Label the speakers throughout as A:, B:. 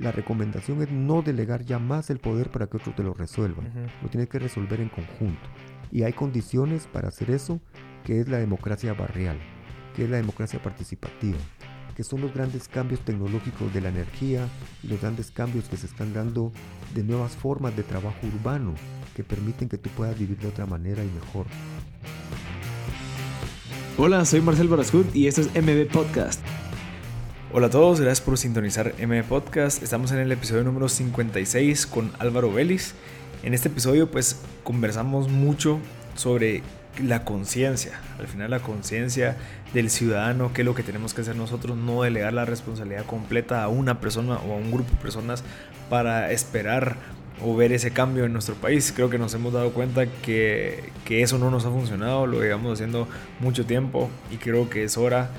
A: la recomendación es no delegar ya más el poder para que otros te lo resuelvan. Lo tienes que resolver en conjunto. Y hay condiciones para hacer eso, que es la democracia barrial, que es la democracia participativa, que son los grandes cambios tecnológicos de la energía y los grandes cambios que se están dando de nuevas formas de trabajo urbano que permiten que tú puedas vivir de otra manera y mejor.
B: Hola, soy Marcel Barascut y esto es MB Podcast. Hola a todos, gracias por sintonizar MB Podcast. Estamos en el episodio número 56 con Álvaro Vélez. En este episodio pues conversamos mucho sobre la conciencia, al final la conciencia del ciudadano, qué es lo que tenemos que hacer nosotros, no delegar la responsabilidad completa a una persona o a un grupo de personas para esperar o ver ese cambio en nuestro país. Creo que nos hemos dado cuenta que, que eso no nos ha funcionado, lo llevamos haciendo mucho tiempo y creo que es hora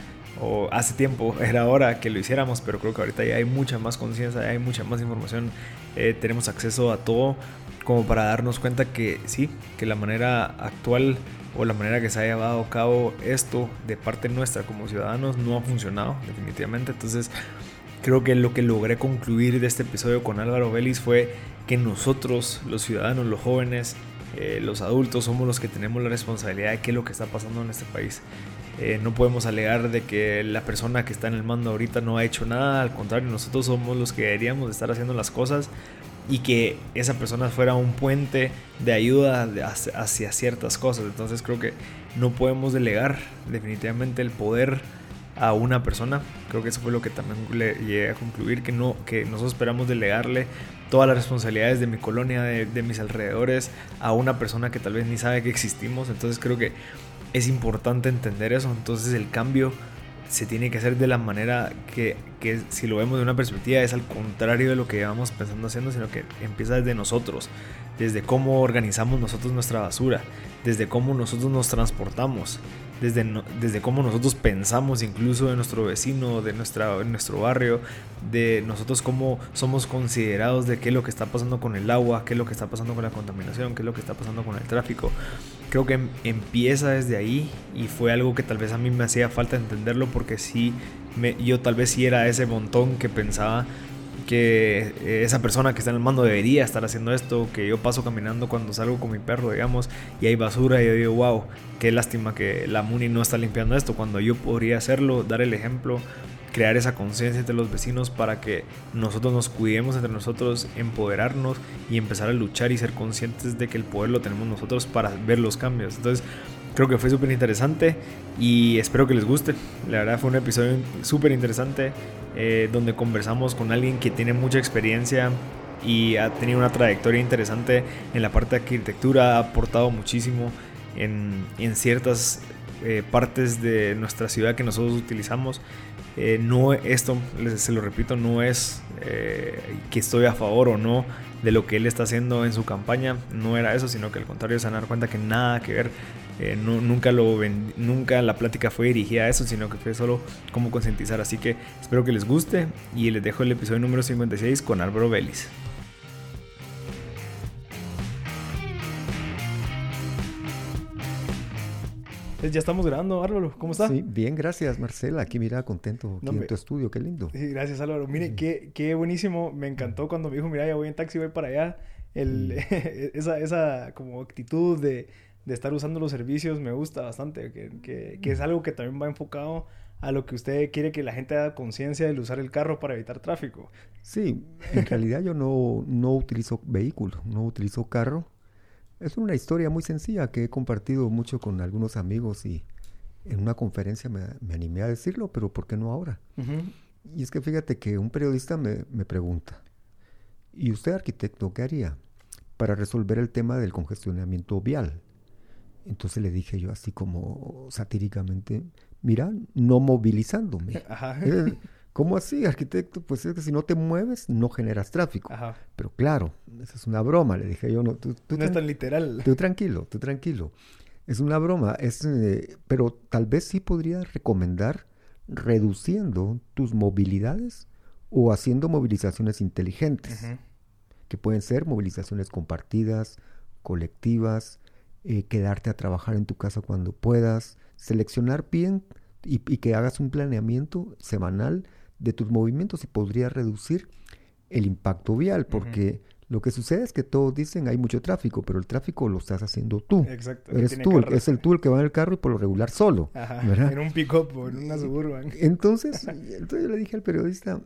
B: o hace tiempo era hora que lo hiciéramos, pero creo que ahorita ya hay mucha más conciencia, hay mucha más información, eh, tenemos acceso a todo como para darnos cuenta que sí, que la manera actual o la manera que se ha llevado a cabo esto de parte nuestra como ciudadanos no ha funcionado definitivamente. Entonces creo que lo que logré concluir de este episodio con Álvaro Vélez fue que nosotros, los ciudadanos, los jóvenes, eh, los adultos, somos los que tenemos la responsabilidad de qué es lo que está pasando en este país. Eh, no podemos alegar de que la persona que está en el mando ahorita no ha hecho nada, al contrario, nosotros somos los que deberíamos estar haciendo las cosas y que esa persona fuera un puente de ayuda hacia ciertas cosas. Entonces creo que no podemos delegar definitivamente el poder a una persona. Creo que eso fue lo que también le llegué a concluir, que, no, que nosotros esperamos delegarle todas las responsabilidades de mi colonia, de, de mis alrededores, a una persona que tal vez ni sabe que existimos. Entonces creo que es importante entender eso. Entonces el cambio se tiene que hacer de la manera que, que, si lo vemos de una perspectiva es al contrario de lo que llevamos pensando haciendo, sino que empieza desde nosotros, desde cómo organizamos nosotros nuestra basura, desde cómo nosotros nos transportamos, desde, desde cómo nosotros pensamos incluso de nuestro vecino, de nuestra, nuestro barrio, de nosotros cómo somos considerados de qué es lo que está pasando con el agua, qué es lo que está pasando con la contaminación, qué es lo que está pasando con el tráfico. Creo que em, empieza desde ahí y fue algo que tal vez a mí me hacía falta entenderlo porque sí, yo tal vez sí era ese montón que pensaba que eh, esa persona que está en el mando debería estar haciendo esto, que yo paso caminando cuando salgo con mi perro, digamos, y hay basura y yo digo, wow, qué lástima que la MUNI no está limpiando esto, cuando yo podría hacerlo, dar el ejemplo, crear esa conciencia entre los vecinos para que nosotros nos cuidemos entre nosotros, empoderarnos y empezar a luchar y ser conscientes de que el poder lo tenemos nosotros para ver los cambios. Entonces, creo que fue súper interesante y espero que les guste. La verdad fue un episodio súper interesante. Eh, donde conversamos con alguien que tiene mucha experiencia y ha tenido una trayectoria interesante en la parte de arquitectura, ha aportado muchísimo en, en ciertas eh, partes de nuestra ciudad que nosotros utilizamos. Eh, no, esto, se lo repito, no es que estoy a favor o no de lo que él está haciendo en su campaña, no era eso, sino que al contrario se van a dar cuenta que nada que ver eh, nunca, lo nunca la plática fue dirigida a eso, sino que fue solo como concientizar. Así que espero que les guste y les dejo el episodio número 56 con Álvaro Vélez. Pues ya estamos grabando, Álvaro. ¿Cómo está?
A: Sí, bien, gracias, Marcela. Aquí mira, contento aquí en tu estudio, qué lindo.
B: Sí, gracias, Álvaro. Mire, qué, qué buenísimo. Me encantó cuando me dijo, mira, ya voy en taxi, voy para allá. El, esa, esa como actitud de, de estar usando los servicios me gusta bastante, que, que, es algo que también va enfocado a lo que usted quiere que la gente haga conciencia del usar el carro para evitar tráfico.
A: Sí, en realidad yo no, no utilizo vehículo, no utilizo carro. Es una historia muy sencilla que he compartido mucho con algunos amigos y en una conferencia me, me animé a decirlo, pero ¿por qué no ahora? Y es que fíjate que un periodista me, me pregunta, ¿y usted arquitecto qué haría para resolver el tema del congestionamiento vial? Entonces le dije yo así como satíricamente, mira, no movilizándome. Eh, ¿Cómo así, arquitecto? Pues es que si no te mueves, no generas tráfico. Pero claro, esa es una broma, le dije yo. No, tú,
B: no es tan literal.
A: Tú tranquilo, tú tranquilo. Es una broma, es, eh, pero tal vez sí podría recomendar reduciendo tus movilidades o haciendo movilizaciones inteligentes, que pueden ser movilizaciones compartidas, colectivas, eh, quedarte a trabajar en tu casa cuando puedas, seleccionar bien y, que hagas un planeamiento semanal de tus movimientos y podría reducir el impacto vial, porque lo que sucede es que todos dicen hay mucho tráfico, pero el tráfico lo estás haciendo tú.
B: Exacto.
A: Eres tú, es el tú el que va en el carro y por lo regular solo.
B: Ajá, En un pick-up o en una suburban.
A: Entonces, entonces yo le dije al periodista,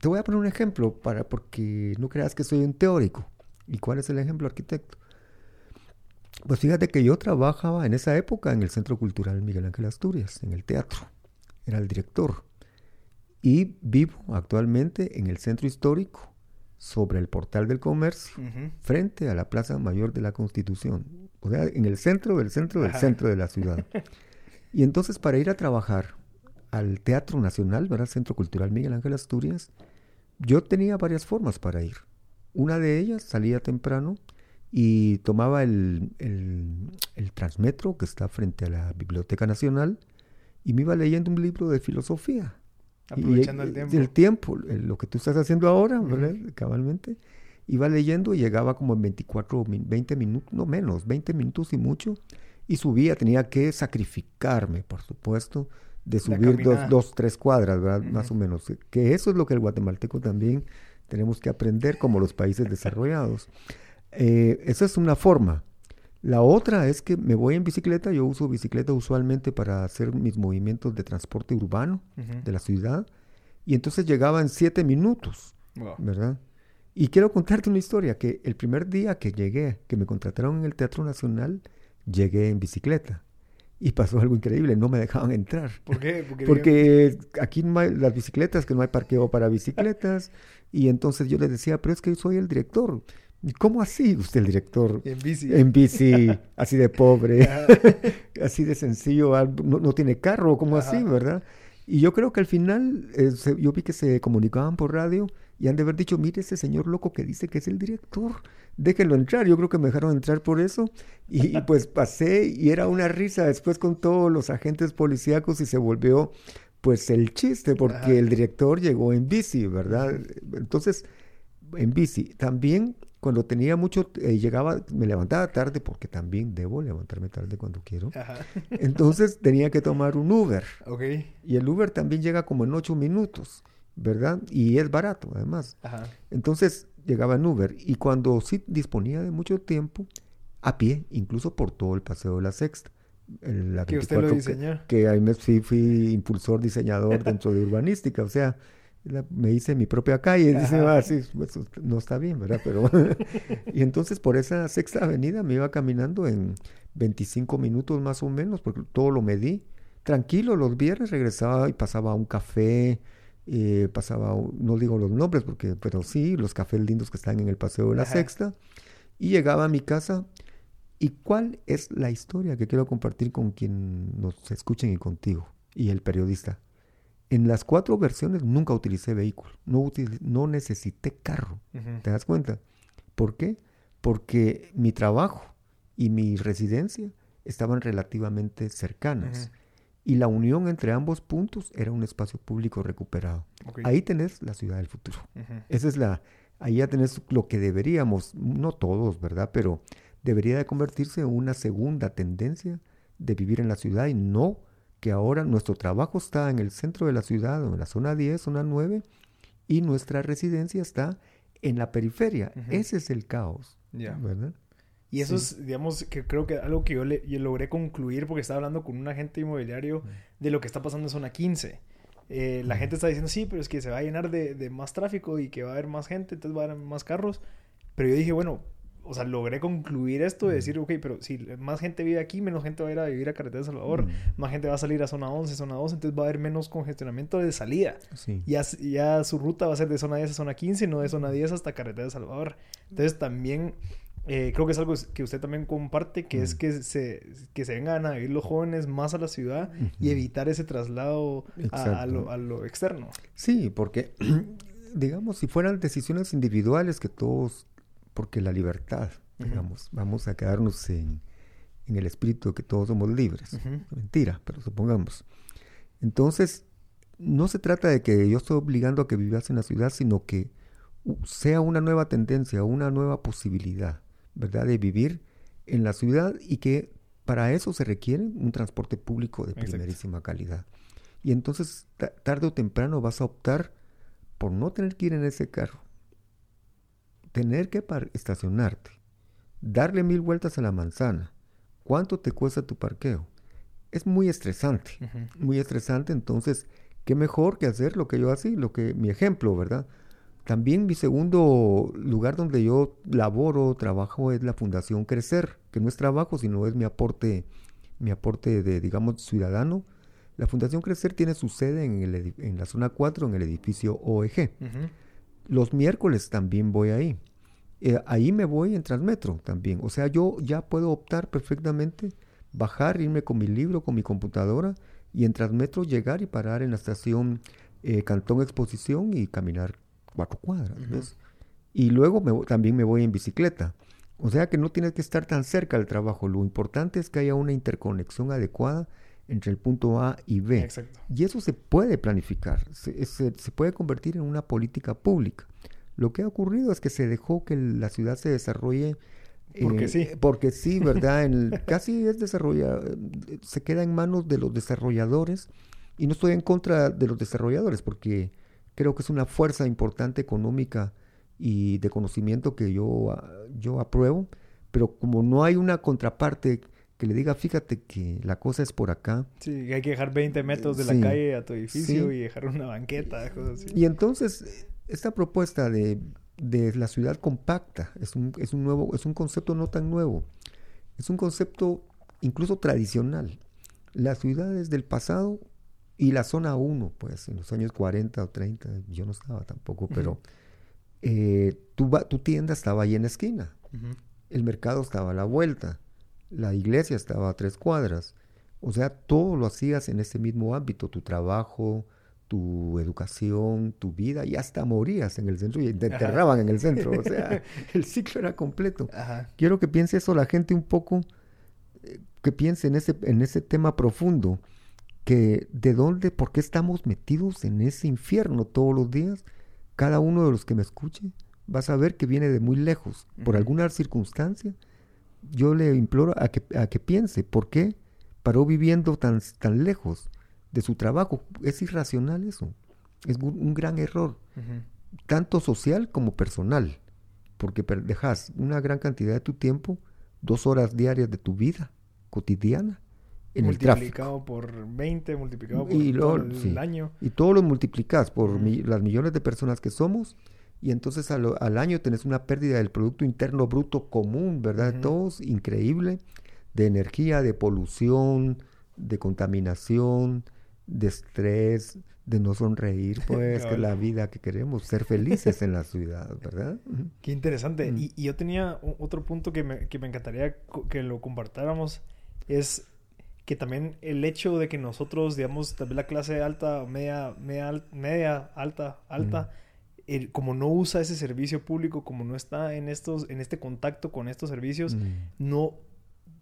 A: te voy a poner un ejemplo para porque no creas que soy un teórico. ¿Y cuál es el ejemplo, arquitecto? Pues fíjate que yo trabajaba en esa época en el Centro Cultural Miguel Ángel Asturias, en el teatro. Era el director. Y vivo actualmente en el Centro Histórico sobre el portal del comercio, frente a la Plaza Mayor de la Constitución, o sea, en el centro del centro del centro de la ciudad. Y entonces para ir a trabajar al Teatro Nacional, ¿verdad? Centro Cultural Miguel Ángel Asturias, yo tenía varias formas para ir. Una de ellas salía temprano y tomaba el, el transmetro que está frente a la Biblioteca Nacional y me iba leyendo un libro de filosofía
B: Aprovechando el tiempo.
A: El tiempo, lo que tú estás haciendo ahora, ¿verdad? Cabalmente. Iba leyendo y llegaba como en 24, 20 minutos, no menos, 20 minutos y mucho. Y subía, tenía que sacrificarme, por supuesto, de subir dos, dos, tres cuadras, ¿verdad? Más o menos. Que eso es lo que el guatemalteco también tenemos que aprender como los países desarrollados. Eh, esa es una forma. La otra es que me voy en bicicleta, yo uso bicicleta usualmente para hacer mis movimientos de transporte urbano de la ciudad, y entonces llegaba en siete minutos, ¿verdad? Y quiero contarte una historia, que el primer día que llegué, que me contrataron en el Teatro Nacional, llegué en bicicleta. Y pasó algo increíble, no me dejaban entrar.
B: ¿Por qué?
A: Porque, aquí no hay las bicicletas, que no hay parqueo para bicicletas. y entonces yo les decía, pero es que yo soy el director. ¿Cómo así usted, el director?
B: En bici.
A: En bici, así de pobre, así de sencillo, no, tiene carro, ¿cómo así, verdad? Y yo creo que al final, eh, yo vi que se comunicaban por radio y han de haber dicho, mire ese señor loco que dice que es el director, déjenlo entrar. Yo creo que me dejaron entrar por eso. Y, pues pasé y era una risa después con todos los agentes policíacos y se volvió pues el chiste porque el director llegó en bici, ¿verdad? Entonces, en bici. También cuando tenía mucho, eh, llegaba, me levantaba tarde porque también debo levantarme tarde cuando quiero. Entonces tenía que tomar un Uber. Y el Uber también llega como en ocho minutos, ¿verdad? Y es barato, además. Entonces llegaba en Uber. Y cuando sí disponía de mucho tiempo, a pie, incluso por todo el paseo de la Sexta.
B: La que usted lo diseñó.
A: Que, ahí me fui impulsor, diseñador dentro de urbanística. O sea, me hice mi propia calle, dice, ah, sí, pues, no está bien, ¿verdad? Pero, y entonces por esa sexta avenida me iba caminando en 25 minutos más o menos, porque todo lo medí. Tranquilo, los viernes regresaba y pasaba a un café, eh, pasaba, no digo los nombres, porque, pero sí, los cafés lindos que están en el Paseo de la Sexta, y llegaba a mi casa. ¿Y cuál es la historia que quiero compartir con quien nos escuchen y contigo y el periodista? En las cuatro versiones nunca utilicé vehículo, no, no necesité carro. ¿Te das cuenta? ¿Por qué? Porque mi trabajo y mi residencia estaban relativamente cercanas. Y la unión entre ambos puntos era un espacio público recuperado. Ahí tenés la ciudad del futuro. Esa es la, ahí ya tenés lo que deberíamos, no todos, ¿verdad? Pero debería de convertirse en una segunda tendencia de vivir en la ciudad y no que ahora nuestro trabajo está en el centro de la ciudad, en la zona 10, zona 9, y nuestra residencia está en la periferia. Ese es el caos, ¿verdad?
B: Y eso es, digamos, que creo que algo que yo, le, logré concluir porque estaba hablando con un agente inmobiliario de lo que está pasando en zona 15. Eh, la gente está diciendo, sí, pero es que se va a llenar de, de, más tráfico y que va a haber más gente, entonces va a haber más carros. Pero yo dije, bueno, o sea, logré concluir esto de decir, ok, pero si más gente vive aquí, menos gente va a ir a vivir a Carretera de Salvador, más gente va a salir a zona 11, zona 12, entonces va a haber menos congestionamiento de salida. Sí. Ya, ya su ruta va a ser de zona 10 a zona 15, no de zona 10 hasta Carretera de Salvador. Entonces también eh, creo que es algo que usted también comparte, que es que se, que se vengan a vivir los jóvenes más a la ciudad y evitar ese traslado a, lo, a lo externo.
A: Sí, porque digamos, si fueran decisiones individuales que todos porque la libertad, digamos, vamos a quedarnos en, el espíritu de que todos somos libres. Mentira, pero supongamos. Entonces, no se trata de que yo estoy obligando a que vivas en la ciudad, sino que sea una nueva tendencia, una nueva posibilidad, ¿verdad? De vivir en la ciudad y que para eso se requiere un transporte público de primerísima calidad. Y entonces, tarde o temprano vas a optar por no tener que ir en ese carro, tener que estacionarte, darle mil vueltas a la manzana, ¿cuánto te cuesta tu parqueo? Es muy estresante, muy estresante, entonces, ¿qué mejor que hacer lo que yo hacía, lo que mi ejemplo, ¿verdad? También mi segundo lugar donde yo laboro, trabajo es la Fundación Crecer, que no es trabajo, sino es mi aporte, mi aporte de, digamos, ciudadano. La Fundación Crecer tiene su sede en, el, en la zona 4, en el edificio OEG. Los miércoles también voy ahí. Eh, ahí me voy en Transmetro también. O sea, yo ya puedo optar perfectamente, bajar, irme con mi libro, con mi computadora y en Transmetro llegar y parar en la estación eh, Cantón Exposición y caminar cuatro cuadras, Y luego también me voy en bicicleta. O sea que no tienes que estar tan cerca del trabajo. Lo importante es que haya una interconexión adecuada entre el punto A y B. Exacto. Y eso se puede planificar, se, se, puede convertir en una política pública. Lo que ha ocurrido es que se dejó que la ciudad se desarrolle.
B: Porque eh, sí.
A: Porque sí, ¿verdad? En casi es desarrollado, se queda en manos de los desarrolladores. Y no estoy en contra de los desarrolladores, porque creo que es una fuerza importante económica y de conocimiento que yo, ah, yo apruebo, pero como no hay una contraparte que le diga, fíjate que la cosa es por acá.
B: Sí, hay que dejar 20 metros de la calle a tu edificio y dejar una banqueta, cosas así.
A: Y entonces, esta propuesta de, de la ciudad compacta es un, es un nuevo, es un concepto no tan nuevo, es un concepto incluso tradicional. Las ciudades del pasado y la zona 1, pues en los años 40 o 30, yo no estaba tampoco, pero eh, tu, tu, tienda estaba ahí en la esquina, el mercado estaba a la vuelta, la iglesia estaba a tres cuadras, o sea, todo lo hacías en ese mismo ámbito, tu trabajo, tu educación, tu vida, y hasta morías en el centro y te enterraban en el centro, o sea, el ciclo era completo. Quiero que piense eso la gente un poco, eh, que piense en ese, en ese tema profundo que de dónde, por qué estamos metidos en ese infierno todos los días, cada uno de los que me escuche va a saber que viene de muy lejos, por alguna circunstancia. Yo le imploro a que, a que piense, ¿por qué paró viviendo tan, tan lejos de su trabajo? Es irracional eso, es un, gran error, tanto social como personal, porque dejas una gran cantidad de tu tiempo, dos horas diarias de tu vida cotidiana,
B: multiplicado por 20, multiplicado por el año.
A: Y todo lo multiplicas por las millones de personas que somos. Y entonces al, año tenés una pérdida del Producto Interno Bruto común, ¿verdad? De todos, increíble, de energía, de polución, de contaminación, de estrés, de no sonreír, pues, que es la vida que queremos, ser felices en la ciudad, ¿verdad?
B: Qué interesante. Y, y, yo tenía otro punto que me, que me encantaría que lo compartáramos, es que también el hecho de que nosotros, digamos, vez la clase alta, media, media, media alta, alta, como no usa ese servicio público, como no está en estos, en este contacto con estos servicios, no,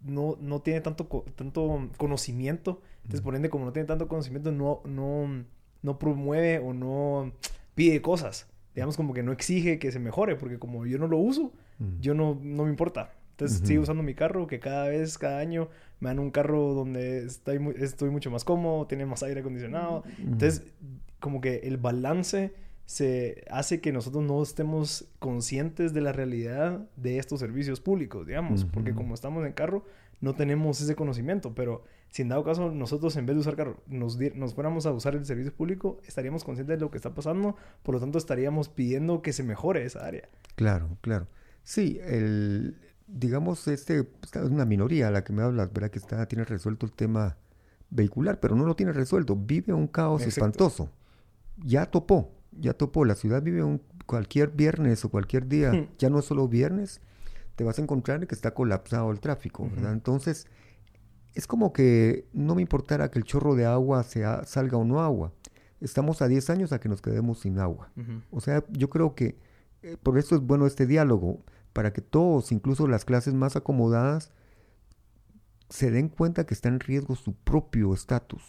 B: no, no tiene tanto, tanto conocimiento. Entonces, por ende, como no tiene tanto conocimiento, no, no, no promueve o no pide cosas. Digamos, como que no exige que se mejore, porque como yo no lo uso, yo no, no me importa. Entonces sigo usando mi carro, que cada vez, cada año, me dan un carro donde estoy, estoy mucho más cómodo, tiene más aire acondicionado. Entonces, como que el balance se hace que nosotros no estemos conscientes de la realidad de estos servicios públicos, digamos, porque como estamos en carro, no tenemos ese conocimiento, pero si en dado caso nosotros en vez de usar carro nos, nos fuéramos a usar el servicio público, estaríamos conscientes de lo que está pasando, por lo tanto estaríamos pidiendo que se mejore esa área.
A: Claro, claro. Sí, el, digamos, este es una minoría a la que me hablas, ¿verdad? Que está, tiene resuelto el tema vehicular, pero no lo tiene resuelto. Vive un caos espantoso. Ya topó, ya topó. La ciudad vive un, cualquier viernes o cualquier día, hmm. ya no solo viernes, te vas a encontrar que está colapsado el tráfico, ¿verdad? Entonces, es como que no me importara que el chorro de agua sea, salga o no agua. Estamos a 10 años a que nos quedemos sin agua. O sea, yo creo que eh, por eso es bueno este diálogo para que todos, incluso las clases más acomodadas, se den cuenta que está en riesgo su propio estatus,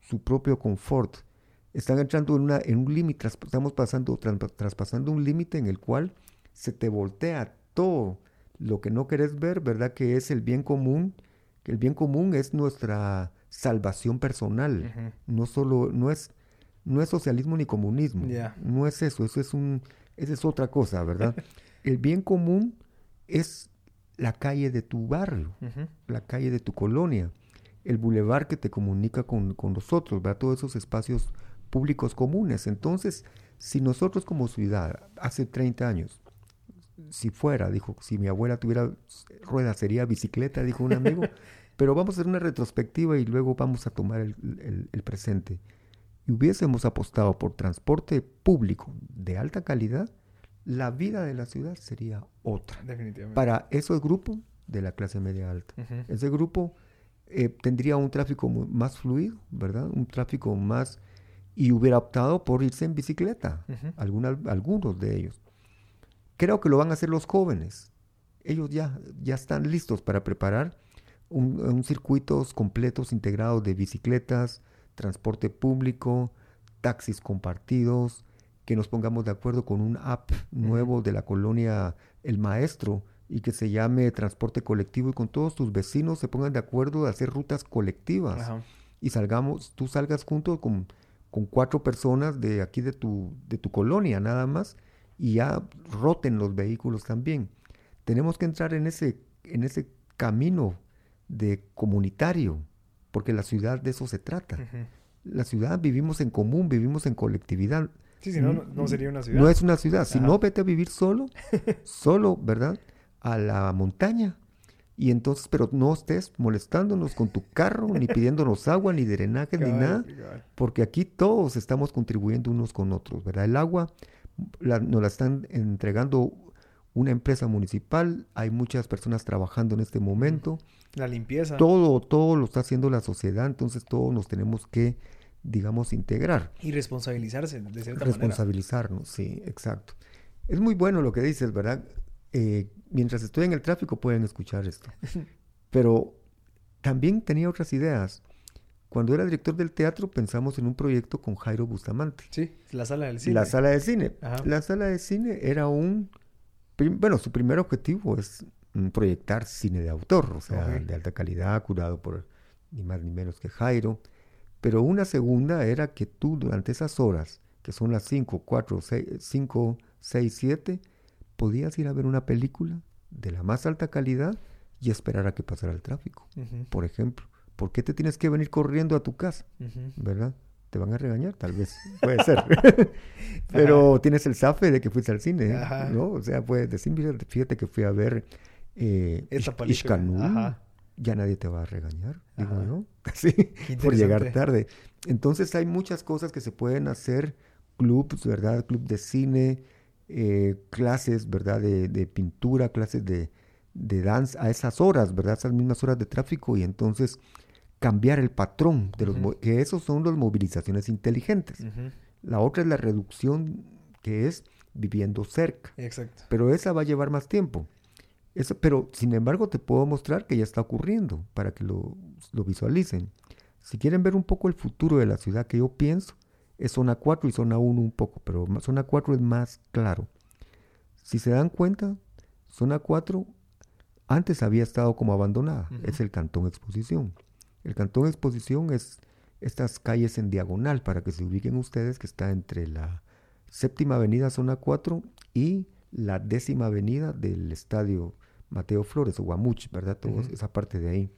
A: su propio confort. Están entrando en, una, en un límite, estamos pasando, traspasando un límite en el cual se te voltea todo lo que no querés ver, ¿verdad? Que es el bien común, que el bien común es nuestra salvación personal. No solo, no es, no es socialismo ni comunismo. No es eso, eso es un, esa es otra cosa, ¿verdad? el bien común es la calle de tu barrio, la calle de tu colonia, el bulevar que te comunica con, con nosotros, ¿verdad? Todos esos espacios públicos comunes. Entonces, si nosotros como ciudad, hace 30 años, si fuera, dijo, si mi abuela tuviera ruedas sería bicicleta, dijo un amigo, pero vamos a hacer una retrospectiva y luego vamos a tomar el, el presente. Y hubiésemos apostado por transporte público de alta calidad, la vida de la ciudad sería otra.
B: Definitivamente.
A: Para esos grupos de la clase media alta. Ese grupo eh, tendría un tráfico más fluido, ¿verdad? Un tráfico más... Y hubiera optado por irse en bicicleta, algunos de ellos. Creo que lo van a hacer los jóvenes. Ellos ya, ya están listos para preparar un, un circuitos completos integrados de bicicletas, transporte público, taxis compartidos, que nos pongamos de acuerdo con un app nuevo de la colonia El Maestro y que se llame transporte colectivo y con todos tus vecinos se pongan de acuerdo de hacer rutas colectivas y salgamos, tú salgas junto con, con, cuatro personas de aquí de tu, de tu colonia nada más y ya roten los vehículos también. Tenemos que entrar en ese, en ese camino de comunitario, porque la ciudad de eso se trata. La ciudad vivimos en común, vivimos en colectividad.
B: Sí, si no, no sería una ciudad.
A: No es una ciudad. Si no, vete a vivir solo, solo, ¿verdad? A la montaña. Y entonces, pero no estés molestándonos con tu carro, ni pidiéndonos agua, ni drenaje, ni nada. Porque aquí todos estamos contribuyendo unos con otros, ¿verdad? El agua nos la están entregando una empresa municipal, hay muchas personas trabajando en este momento.
B: La limpieza.
A: Todo, todo lo está haciendo la sociedad, entonces todos nos tenemos que digamos, integrar.
B: Y responsabilizarse, de cierta
A: Responsabilizarnos, sí, exacto. Es muy bueno lo que dices, ¿verdad? Eh, mientras estoy en el tráfico pueden escuchar esto. Pero también tenía otras ideas. Cuando era director del teatro pensamos en un proyecto con Jairo Bustamante.
B: Sí, la sala del cine.
A: La sala de cine. La sala de cine era un... Bueno, su primer objetivo es proyectar cine de autor, o sea, de alta calidad, curado por ni más ni menos que Jairo. Pero una segunda era que tú durante esas horas, que son las 5, 4, 6, 5, 6, 7, podías ir a ver una película de la más alta calidad y esperar a que pasara el tráfico. Por ejemplo, ¿por qué te tienes que venir corriendo a tu casa? ¿Verdad? Te van a regañar, tal vez. Puede ser. Pero tienes el zafe de que fuiste al cine, ¿no? O sea, puedes decir, fíjate que fui a ver eh, Ishkanul ya nadie te va a regañar, digo yo, sí, por llegar tarde. Entonces hay muchas cosas que se pueden hacer, clubs, ¿verdad? Club de cine, eh, clases, ¿verdad? De, pintura, clases de, de danza a esas horas, ¿verdad? Esas mismas horas de tráfico y entonces cambiar el patrón de los que esos son las movilizaciones inteligentes. La otra es la reducción que es viviendo cerca.
B: Exacto.
A: Pero esa va a llevar más tiempo. Eso, pero sin embargo te puedo mostrar que ya está ocurriendo para que lo, visualicen. Si quieren ver un poco el futuro de la ciudad que yo pienso, es zona 4 y zona 1 un poco, pero zona 4 es más claro. Si se dan cuenta, zona 4 antes había estado como abandonada, es el Cantón Exposición. El Cantón Exposición es estas calles en diagonal, para que se ubiquen ustedes, que está entre la séptima avenida zona 4 y la décima avenida del estadio Mateo Flores o Guamuch, ¿verdad? Toda esa parte de ahí.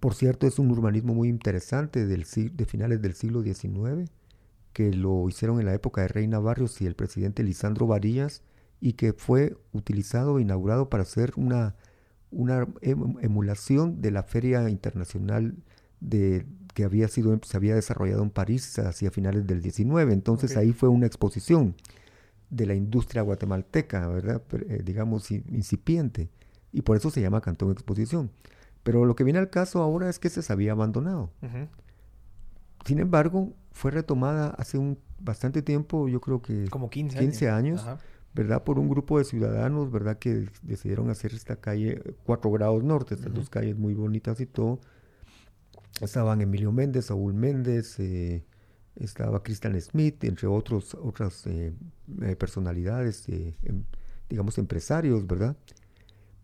A: Por cierto, es un urbanismo muy interesante del, de finales del siglo XIX, que lo hicieron en la época de Reina Barrios y el presidente Lisandro Varillas, y que fue utilizado e inaugurado para hacer una, una em, emulación de la Feria Internacional de, que había sido, se había desarrollado en París hacia finales del XIX. Entonces ahí fue una exposición de la industria guatemalteca, ¿verdad? Eh, digamos, incipiente. Y por eso se llama Cantón Exposición. Pero lo que viene al caso ahora es que se había abandonado. Sin embargo, fue retomada hace un bastante tiempo, yo creo que...
B: Como 15,
A: 15 años, ¿verdad? Por un grupo de ciudadanos, ¿verdad? Que decidieron hacer esta calle 4 grados norte, estas dos calles muy bonitas y todo. Estaban Emilio Méndez, Saúl Méndez, eh, estaba Christian Smith, entre otros, otras eh, eh, personalidades, em, digamos, empresarios, ¿verdad?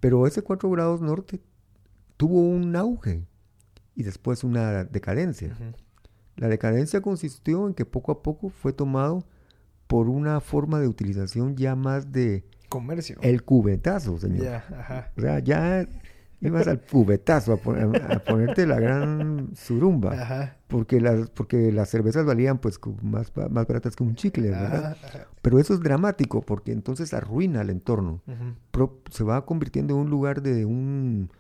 A: Pero ese 4 grados norte tuvo un auge y después una decadencia. La decadencia consistió en que poco a poco fue tomado por una forma de utilización ya más de...
B: Comercio.
A: El cubetazo, señor.
B: Ya, ajá.
A: O sea, ya ibas al cubetazo a, ponerte la gran surumba. Ajá. Porque las, porque las cervezas valían pues más, más baratas que un chicle, ¿verdad? Pero eso es dramático porque entonces arruina el entorno. se va convirtiendo en un lugar de un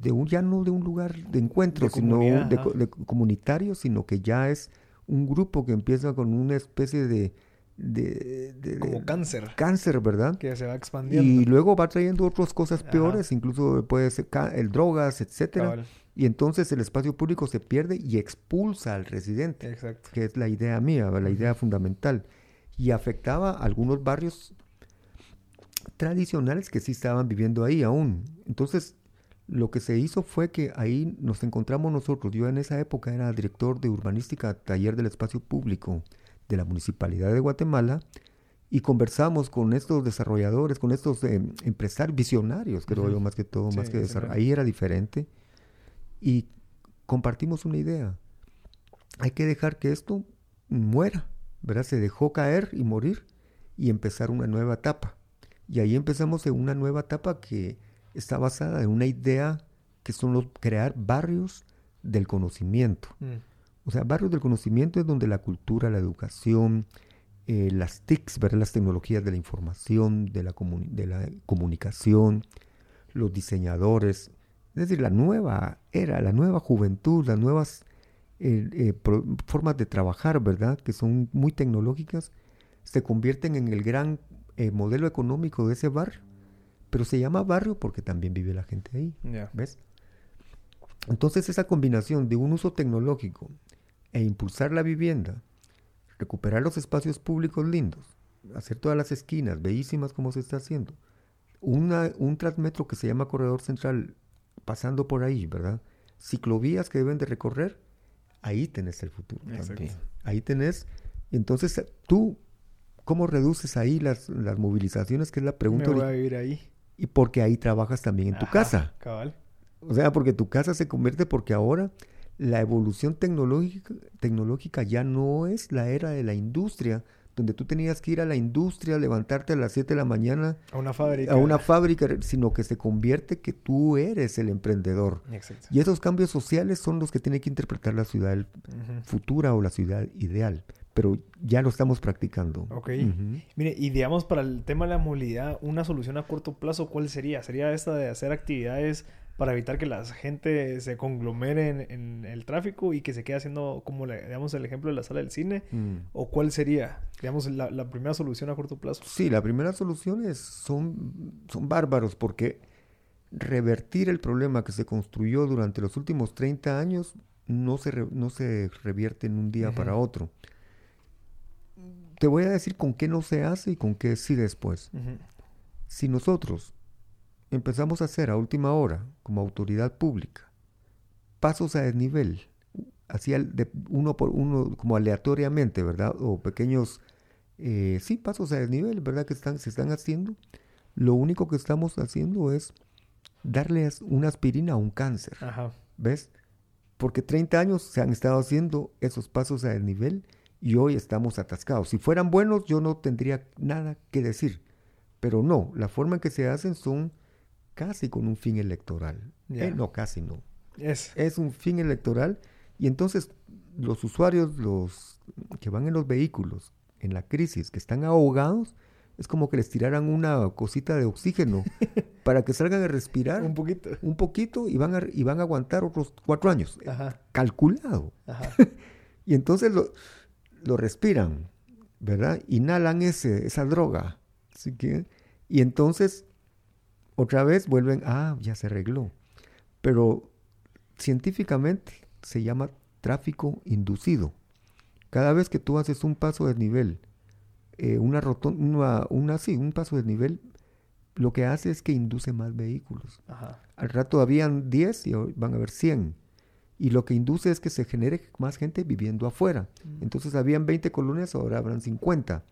A: de un ya no de un lugar de encuentro, sino de, comunitario, sino que ya es un grupo que empieza con una especie de, de,
B: como cáncer.
A: Cáncer, ¿verdad?
B: Que se va expandiendo.
A: Y luego va trayendo otras cosas peores, incluso puede ser el drogas, etcétera. Y entonces el espacio público se pierde y expulsa al residente.
B: Exacto.
A: Que es la idea mía, la idea fundamental. Y afectaba a algunos barrios tradicionales que sí estaban viviendo ahí aún. Entonces, lo que se hizo fue que ahí nos encontramos nosotros. Yo en esa época era director de urbanística, taller del espacio público de la Municipalidad de Guatemala y conversamos con estos desarrolladores, con estos eh, empresarios visionarios, creo yo, más que todo, más que Ahí era diferente y compartimos una idea. Hay que dejar que esto muera, ¿verdad? Se dejó caer y morir y empezar una nueva etapa. Y ahí empezamos en una nueva etapa que está basada en una idea que son los crear barrios del conocimiento. Mm. O sea, barrios del conocimiento es donde la cultura, la educación, eh, las TICs, ¿verdad? las tecnologías de la información, de la, de la comunicación, los diseñadores, es decir, la nueva era, la nueva juventud, las nuevas eh, eh, formas de trabajar, ¿verdad? Que son muy tecnológicas, se convierten en el gran modelo económico de ese barrio pero se llama barrio porque también vive la gente ahí. ¿Ves? Entonces esa combinación de un uso tecnológico e impulsar la vivienda, recuperar los espacios públicos lindos, hacer todas las esquinas bellísimas como se está haciendo, una, un transmetro que se llama Corredor Central pasando por ahí, ¿verdad? Ciclovías que deben de recorrer, ahí tenés el futuro también. Ahí tenés, entonces tú, ¿cómo reduces ahí las, las movilizaciones? Que es la pregunta.
B: Me voy a vivir ahí
A: y porque ahí trabajas también en tu casa.
B: Cabal.
A: O sea, porque tu casa se convierte porque ahora la evolución tecnológica, tecnológica ya no es la era de la industria, donde tú tenías que ir a la industria, levantarte a las 7 de la mañana.
B: A una fábrica.
A: A una fábrica, sino que se convierte que tú eres el emprendedor.
B: Exacto.
A: Y esos cambios sociales son los que tiene que interpretar la ciudad futura o la ciudad ideal pero ya lo estamos practicando.
B: Ok. Mire, y digamos para el tema de la movilidad, una solución a corto plazo, ¿cuál sería? ¿Sería esta de hacer actividades para evitar que la gente se conglomere en, el tráfico y que se quede haciendo, como le, digamos, el ejemplo de la sala del cine? Mm. ¿O cuál sería, digamos, la, primera solución a corto plazo?
A: Sí, la primera solución es, son, son bárbaros porque revertir el problema que se construyó durante los últimos 30 años no se, no se revierte en un día para otro. Te voy a decir con qué no se hace y con qué sí después. Si nosotros empezamos a hacer a última hora, como autoridad pública, pasos a desnivel, así de uno por uno, como aleatoriamente, ¿verdad? O pequeños, eh, sí, pasos a desnivel, ¿verdad? Que están, se están haciendo. Lo único que estamos haciendo es darle una aspirina a un cáncer. ¿Ves? Porque 30 años se han estado haciendo esos pasos a desnivel y hoy estamos atascados. Si fueran buenos yo no tendría nada que decir, pero no, la forma en que se hacen son casi con un fin electoral. Eh, no, casi no.
B: Es.
A: es un fin electoral y entonces los usuarios, los que van en los vehículos en la crisis, que están ahogados, es como que les tiraran una cosita de oxígeno para que salgan a respirar.
B: un poquito.
A: Un poquito y van a, y van a aguantar otros cuatro años. Ajá. Calculado. Ajá. y entonces lo, lo respiran, ¿verdad? Inhalan ese, esa droga. Así que, y entonces, otra vez vuelven, ah, ya se arregló. Pero científicamente se llama tráfico inducido. Cada vez que tú haces un paso de nivel, eh, una rotonda, una, sí, un paso de nivel, lo que hace es que induce más vehículos. Al rato habían 10 y van a haber 100 y lo que induce es que se genere más gente viviendo afuera. Mm. Entonces habían 20 colonias, ahora habrán 50.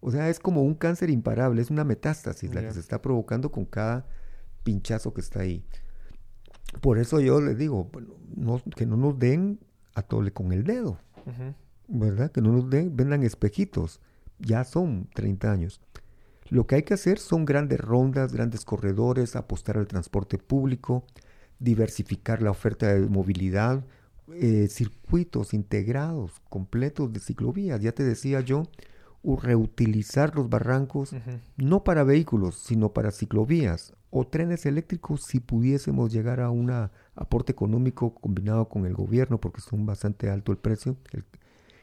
A: O sea, es como un cáncer imparable, es una metástasis la que se está provocando con cada pinchazo que está ahí. Por eso yo les digo, que no nos den a tole con el dedo, ¿verdad? Que no nos den, vendan espejitos, ya son 30 años. Lo que hay que hacer son grandes rondas, grandes corredores, apostar al transporte público, diversificar la oferta de movilidad, eh, circuitos integrados, completos de ciclovías. Ya te decía yo, reutilizar los barrancos, no para vehículos, sino para ciclovías o trenes eléctricos si pudiésemos llegar a un aporte económico combinado con el gobierno, porque son bastante alto el precio.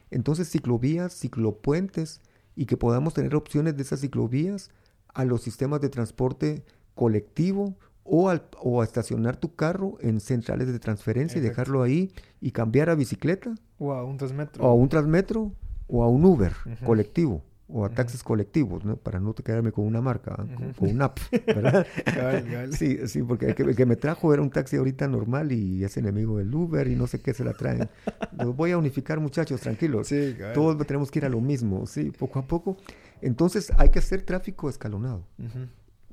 A: entonces, ciclovías, ciclopuentes, y que podamos tener opciones de esas ciclovías a los sistemas de transporte colectivo o, al, o a estacionar tu carro en centrales de transferencia y dejarlo ahí y cambiar a bicicleta.
B: O a un transmetro.
A: O a un transmetro o a un Uber colectivo o a taxis colectivos, ¿no? Para no quedarme con una marca, con, un app, ¿verdad? Sí, sí, porque el que, me trajo era un taxi ahorita normal y es enemigo del Uber y no sé qué se la traen. Los voy a unificar, muchachos, tranquilos. Sí, Todos tenemos que ir a lo mismo, sí, poco a poco. Entonces hay que hacer tráfico escalonado.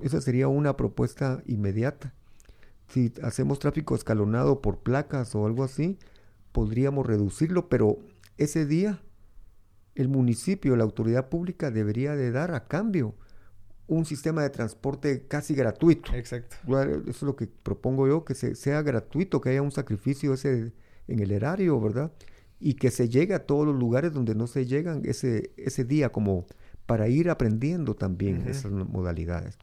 A: Esa sería una propuesta inmediata. Si hacemos tráfico escalonado por placas o algo así, podríamos reducirlo, pero ese día el municipio, la autoridad pública debería de dar a cambio un sistema de transporte casi gratuito.
B: Exacto.
A: Eso es lo que propongo yo, que sea gratuito, que haya un sacrificio ese en el erario, ¿verdad? Y que se llegue a todos los lugares donde no se llegan ese, ese día, como para ir aprendiendo también esas modalidades.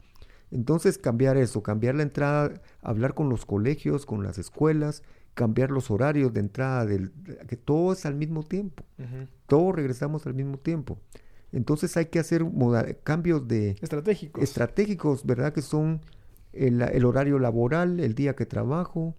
A: Entonces cambiar eso, cambiar la entrada, hablar con los colegios, con las escuelas, cambiar los horarios de entrada, del, que todo es al mismo tiempo. Todos regresamos al mismo tiempo. Entonces hay que hacer cambios de...
B: Estratégicos.
A: Estratégicos, ¿verdad? Que son el, horario laboral, el día que trabajo,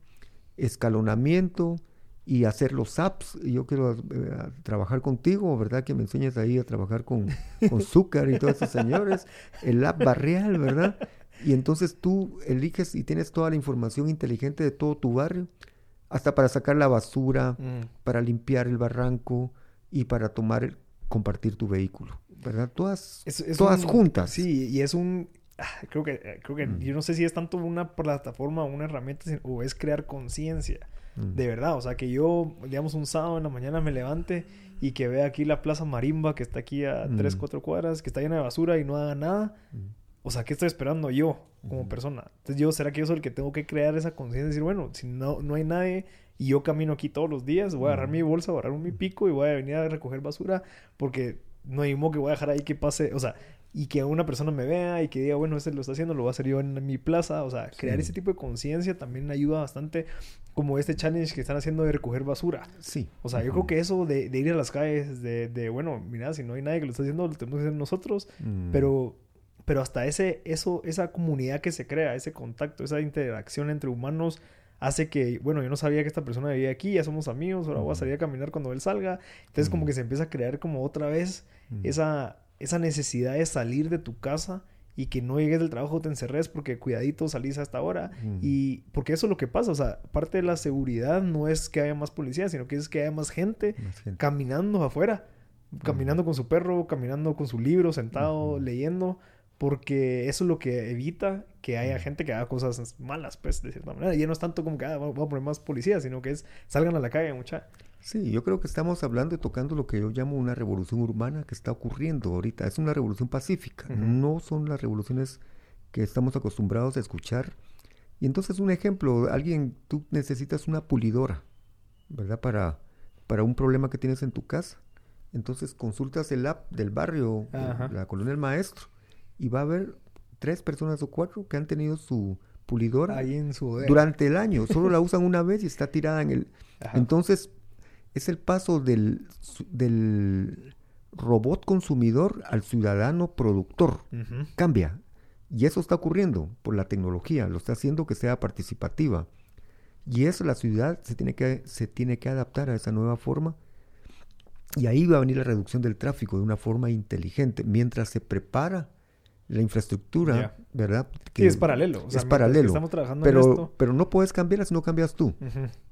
A: escalonamiento y hacer los apps. Yo quiero eh, trabajar contigo, ¿verdad? Que me enseñes ahí a trabajar con, con Zúcar y todos esos señores. El app barrial, ¿verdad? Y entonces tú eliges y tienes toda la información inteligente de todo tu barrio hasta para sacar la basura, mm. para limpiar el barranco y para tomar, compartir tu vehículo, ¿verdad? Todas, todas juntas.
B: Sí, y es un, ah, creo que, eh, creo que mm. yo no sé si es tanto una plataforma o una herramienta o es crear conciencia. Mm. De verdad, o sea, que yo, digamos, un sábado en la mañana me levante y que vea aquí la Plaza Marimba, que está aquí a 3, 4 cuadras, que está llena de basura y no haga nada. O sea, ¿qué estoy esperando yo como persona? Entonces, yo, ¿será que yo soy el que tengo que crear esa conciencia y decir, bueno, si no, no hay nadie y yo camino aquí todos los días, voy a agarrar mi bolsa, voy a agarrar mi pico y voy a venir a recoger basura porque no hay modo que voy a dejar ahí que pase, o sea, y que una persona me vea y que diga, bueno, este lo está haciendo, lo voy a hacer yo en mi plaza, o sea, crear ese tipo de conciencia también ayuda bastante, como este challenge que están haciendo de recoger basura.
A: Sí.
B: O sea, yo creo que eso de, ir a las calles, de, de, bueno, mira, si no hay nadie que lo está haciendo, lo tenemos que hacer nosotros, mm. pero pero hasta ese, eso, esa comunidad que se crea, ese contacto, esa interacción entre humanos hace que, bueno, yo no sabía que esta persona vivía aquí, ya somos amigos, ahora voy a salir a caminar cuando él salga. Entonces como que se empieza a crear como otra vez esa, esa necesidad de salir de tu casa y que no llegues del trabajo, te encerres porque cuidadito salís hasta ahora. Y porque eso es lo que pasa, o sea, parte de la seguridad no es que haya más policías, sino que es que haya más gente, caminando afuera, caminando con su perro, caminando con su libro, sentado, leyendo porque eso es lo que evita que haya gente que haga cosas malas, pues, de cierta manera. Y no es tanto como que ah, vamos a poner más policías, sino que es salgan a la calle, mucha.
A: Sí, yo creo que estamos hablando y tocando lo que yo llamo una revolución urbana que está ocurriendo ahorita. Es una revolución pacífica, no son las revoluciones que estamos acostumbrados a escuchar. Y entonces un ejemplo, alguien, tú necesitas una pulidora, ¿verdad? Para, para un problema que tienes en tu casa. Entonces consultas el app del barrio, la colonia del maestro, y va a haber tres personas o cuatro que han tenido su pulidora
B: Ahí en su
A: durante el año. Solo la usan una vez y está tirada en el... Entonces, es el paso del, del robot consumidor al ciudadano productor. Cambia. Y eso está ocurriendo por la tecnología. Lo está haciendo que sea participativa. Y eso la ciudad se tiene que, se tiene que adaptar a esa nueva forma. Y ahí va a venir la reducción del tráfico de una forma inteligente. Mientras se prepara la infraestructura, ¿verdad?
B: Que sí, es paralelo.
A: es paralelo. Estamos trabajando pero, en esto. pero no puedes cambiarla si no cambias tú.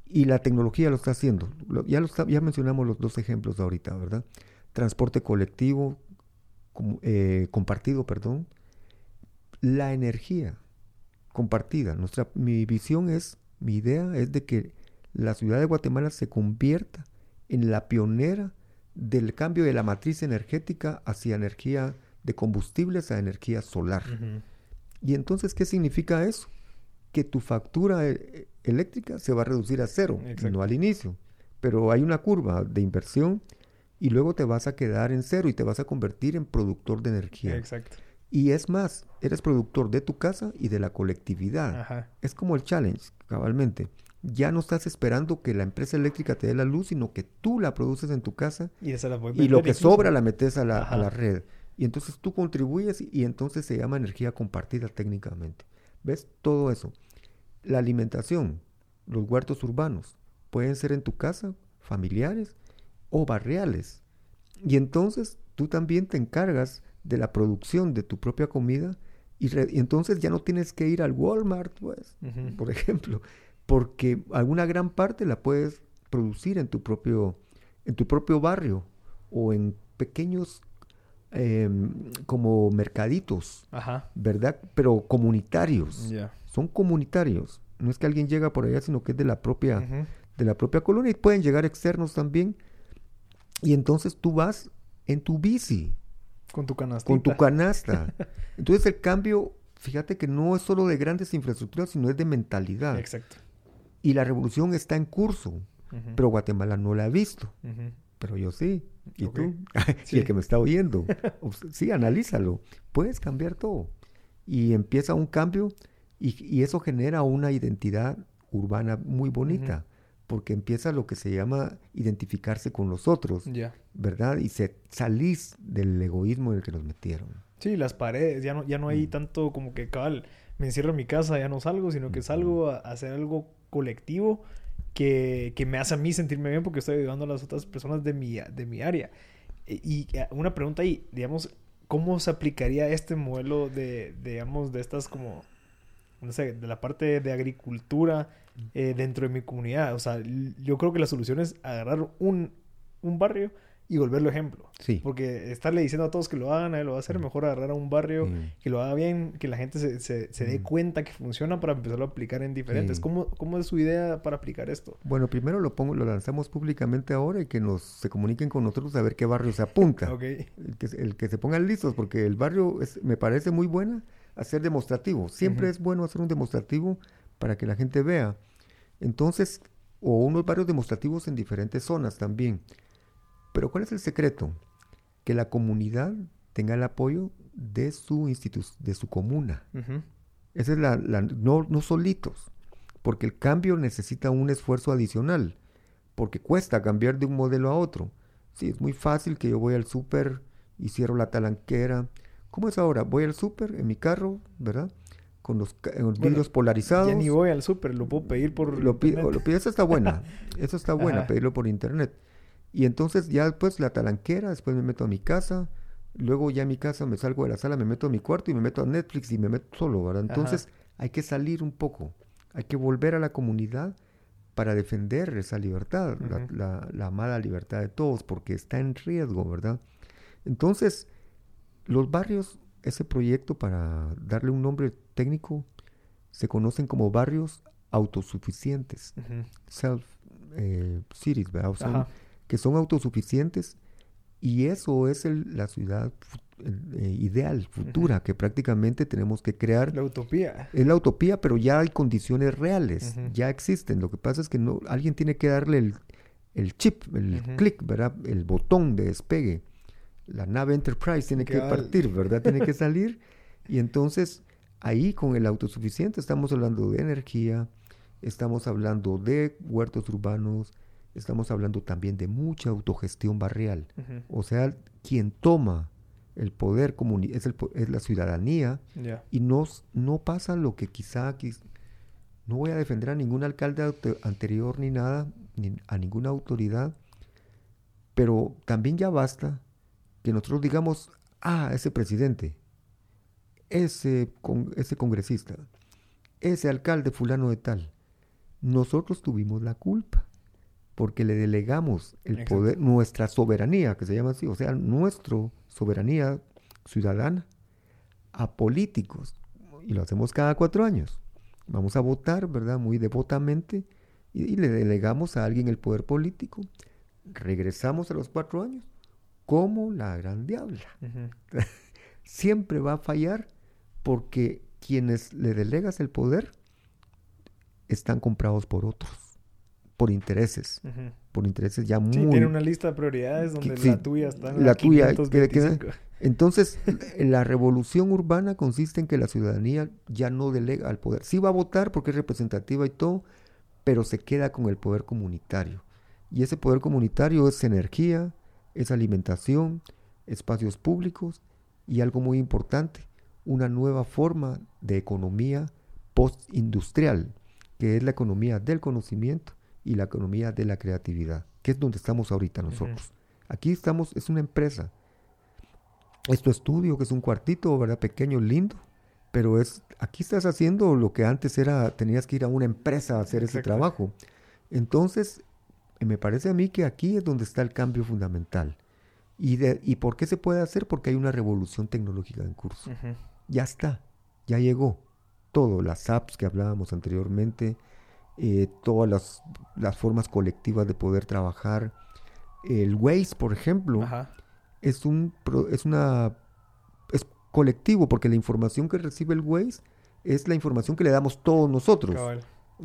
A: Y la tecnología lo está haciendo. ya, lo ya mencionamos los dos ejemplos ahorita, ¿verdad? Transporte colectivo, eh, compartido, perdón. La energía compartida. Nuestra, mi visión es, mi idea es de que la ciudad de Guatemala se convierta en la pionera del cambio de la matriz energética hacia energía de combustibles a energía solar. Y entonces, ¿qué significa eso? Que tu factura eh, eléctrica se va a reducir a cero, no al inicio. Pero hay una curva de inversión y luego te vas a quedar en cero y te vas a convertir en productor de energía.
B: Exacto.
A: Y es más, eres productor de tu casa y de la colectividad. Es como el challenge, cabalmente. Ya no estás esperando que la empresa eléctrica te dé la luz, sino que tú la produces en tu casa y, lo que sobra la metes a la, a la, red. Y entonces tú contribuyes y entonces se llama energía compartida técnicamente. ¿Ves? Todo eso. La alimentación, los huertos urbanos, pueden ser en tu casa, familiares o barriales. Y entonces tú también te encargas de la producción de tu propia comida y, entonces ya no tienes que ir al Walmart, pues, por ejemplo, porque alguna gran parte la puedes producir en tu propio, en tu propio barrio o en pequeños em, como mercaditos, ¿verdad? Pero comunitarios. Son comunitarios. No es que alguien llega por allá, sino que es de la propia, de la propia colonia y pueden llegar externos también. Y entonces tú vas en tu bici
B: con tu canasta.
A: Con tu canasta. Entonces el cambio, fíjate que no es solo de grandes infraestructuras, sino es de mentalidad.
B: Exacto.
A: Y la revolución está en curso, pero Guatemala no la ha visto. Pero yo sí. ¿Y tú? y el que me está oyendo. sí, analízalo. Puedes cambiar todo. Y empieza un cambio y, eso genera una identidad urbana muy bonita porque empieza lo que se llama identificarse con los otros, ¿verdad? Y se salís del egoísmo en el que nos metieron.
B: Sí, las paredes, ya no, ya no hay mm. tanto como que cabal, me encierro en mi casa, ya no salgo, sino que salgo a, hacer algo colectivo que, que, me hace a mí sentirme bien porque estoy ayudando a las otras personas de mi, de mi área. E, y, eh, una pregunta ahí, digamos, ¿cómo se aplicaría este modelo de, digamos, de estas como, no sé, de la parte de agricultura eh, dentro de mi comunidad. O sea, yo creo que la solución es agarrar un, un barrio y volverlo ejemplo.
A: Sí.
B: Porque estarle diciendo a todos que lo hagan, él lo va a hacer, mejor agarrar a un barrio que lo haga bien, que la gente se, se, se dé cuenta que funciona para empezarlo a aplicar en diferentes. ¿Cómo, ¿Cómo, es su idea para aplicar esto?
A: Bueno, primero lo pongo, lo lanzamos públicamente ahora y que nos se comuniquen con nosotros a ver qué barrio se apunta.
B: okay.
A: el, que, el que se pongan listos, porque el barrio es, me parece muy buena hacer demostrativo. Siempre es bueno hacer un demostrativo para que la gente vea. Entonces, o unos varios demostrativos en diferentes zonas también. Pero ¿cuál es el secreto? Que la comunidad tenga el apoyo de su institución, de su comuna. Esa es la, no, no solitos, porque el cambio necesita un esfuerzo adicional, porque cuesta cambiar de un modelo a otro. Sí, es muy fácil que yo voy al súper y cierro la talanquera. ¿Cómo es ahora? Voy al súper en mi carro, ¿verdad? con los, vidrios polarizados. Ya
B: ni voy al súper, lo puedo pedir por
A: lo internet. Está buena, eso está buena, pedirlo por internet. Y entonces ya después la talanquera, después me meto a mi casa, luego ya a mi casa me salgo de la sala, me meto a mi cuarto y me meto a Netflix y me meto solo, ¿verdad? Entonces hay que salir un poco, hay que volver a la comunidad para defender esa libertad, la, la amada libertad de todos, porque está en riesgo, ¿verdad? Entonces, los barrios ese proyecto, para darle un nombre técnico, se conocen como barrios autosuficientes, self eh, cities, que son autosuficientes y eso es la ciudad eh, ideal, futura, que prácticamente tenemos que crear.
B: La utopía.
A: Es la utopía, pero ya hay condiciones reales, ya existen. Lo que pasa es que no, alguien tiene que darle el, chip, el clic, ¿verdad? El botón de despegue la nave Enterprise tiene que partir, ¿verdad? Tiene que salir. Y entonces ahí con el autosuficiente estamos hablando de energía, estamos hablando de huertos urbanos, estamos hablando también de mucha autogestión barrial. O sea, quien toma el poder es, es la ciudadanía y no, no pasa lo que quizá no voy a defender a ningún alcalde anterior ni nada, ni a ninguna autoridad, pero también ya basta que nosotros digamos, ah, ese presidente, ese, con, ese congresista, ese alcalde fulano de tal, nosotros tuvimos la culpa porque le delegamos el poder, nuestra soberanía, que se llama así, o sea, nuestra soberanía ciudadana a políticos. Y lo hacemos cada cuatro años. Vamos a votar, ¿verdad? Muy devotamente y le delegamos a alguien el poder político. Regresamos a los cuatro años como la gran diabla. Siempre va a fallar porque quienes le delegas el poder están comprados por otros, por intereses, por intereses ya muy... Sí,
B: tiene una lista de prioridades donde la tuya está en
A: la, tuya. entonces, la revolución urbana consiste en que la ciudadanía ya no delega al poder. Sí va a votar porque es representativa y todo, pero se queda con el poder comunitario. Y ese poder comunitario es energía, es alimentación, espacios públicos y algo muy importante, una nueva forma de economía postindustrial, que es la economía del conocimiento y la economía de la creatividad, que es donde estamos ahorita nosotros. Aquí estamos, es una empresa. Es tu estudio, que es un cuartito, ¿verdad? Pequeño, lindo, pero es, aquí estás haciendo lo que antes era, tenías que ir a una empresa a hacer ese trabajo. Entonces, me parece a mí que aquí es donde está el cambio fundamental. ¿Y, de, ¿Y por qué se puede hacer? Porque hay una revolución tecnológica en curso. Ya está, ya llegó. Todo, las apps que hablábamos anteriormente, eh, todas las, las, formas colectivas de poder trabajar. El Waze, por ejemplo, es un es una es colectivo porque la información que recibe el Waze es la información que le damos todos nosotros.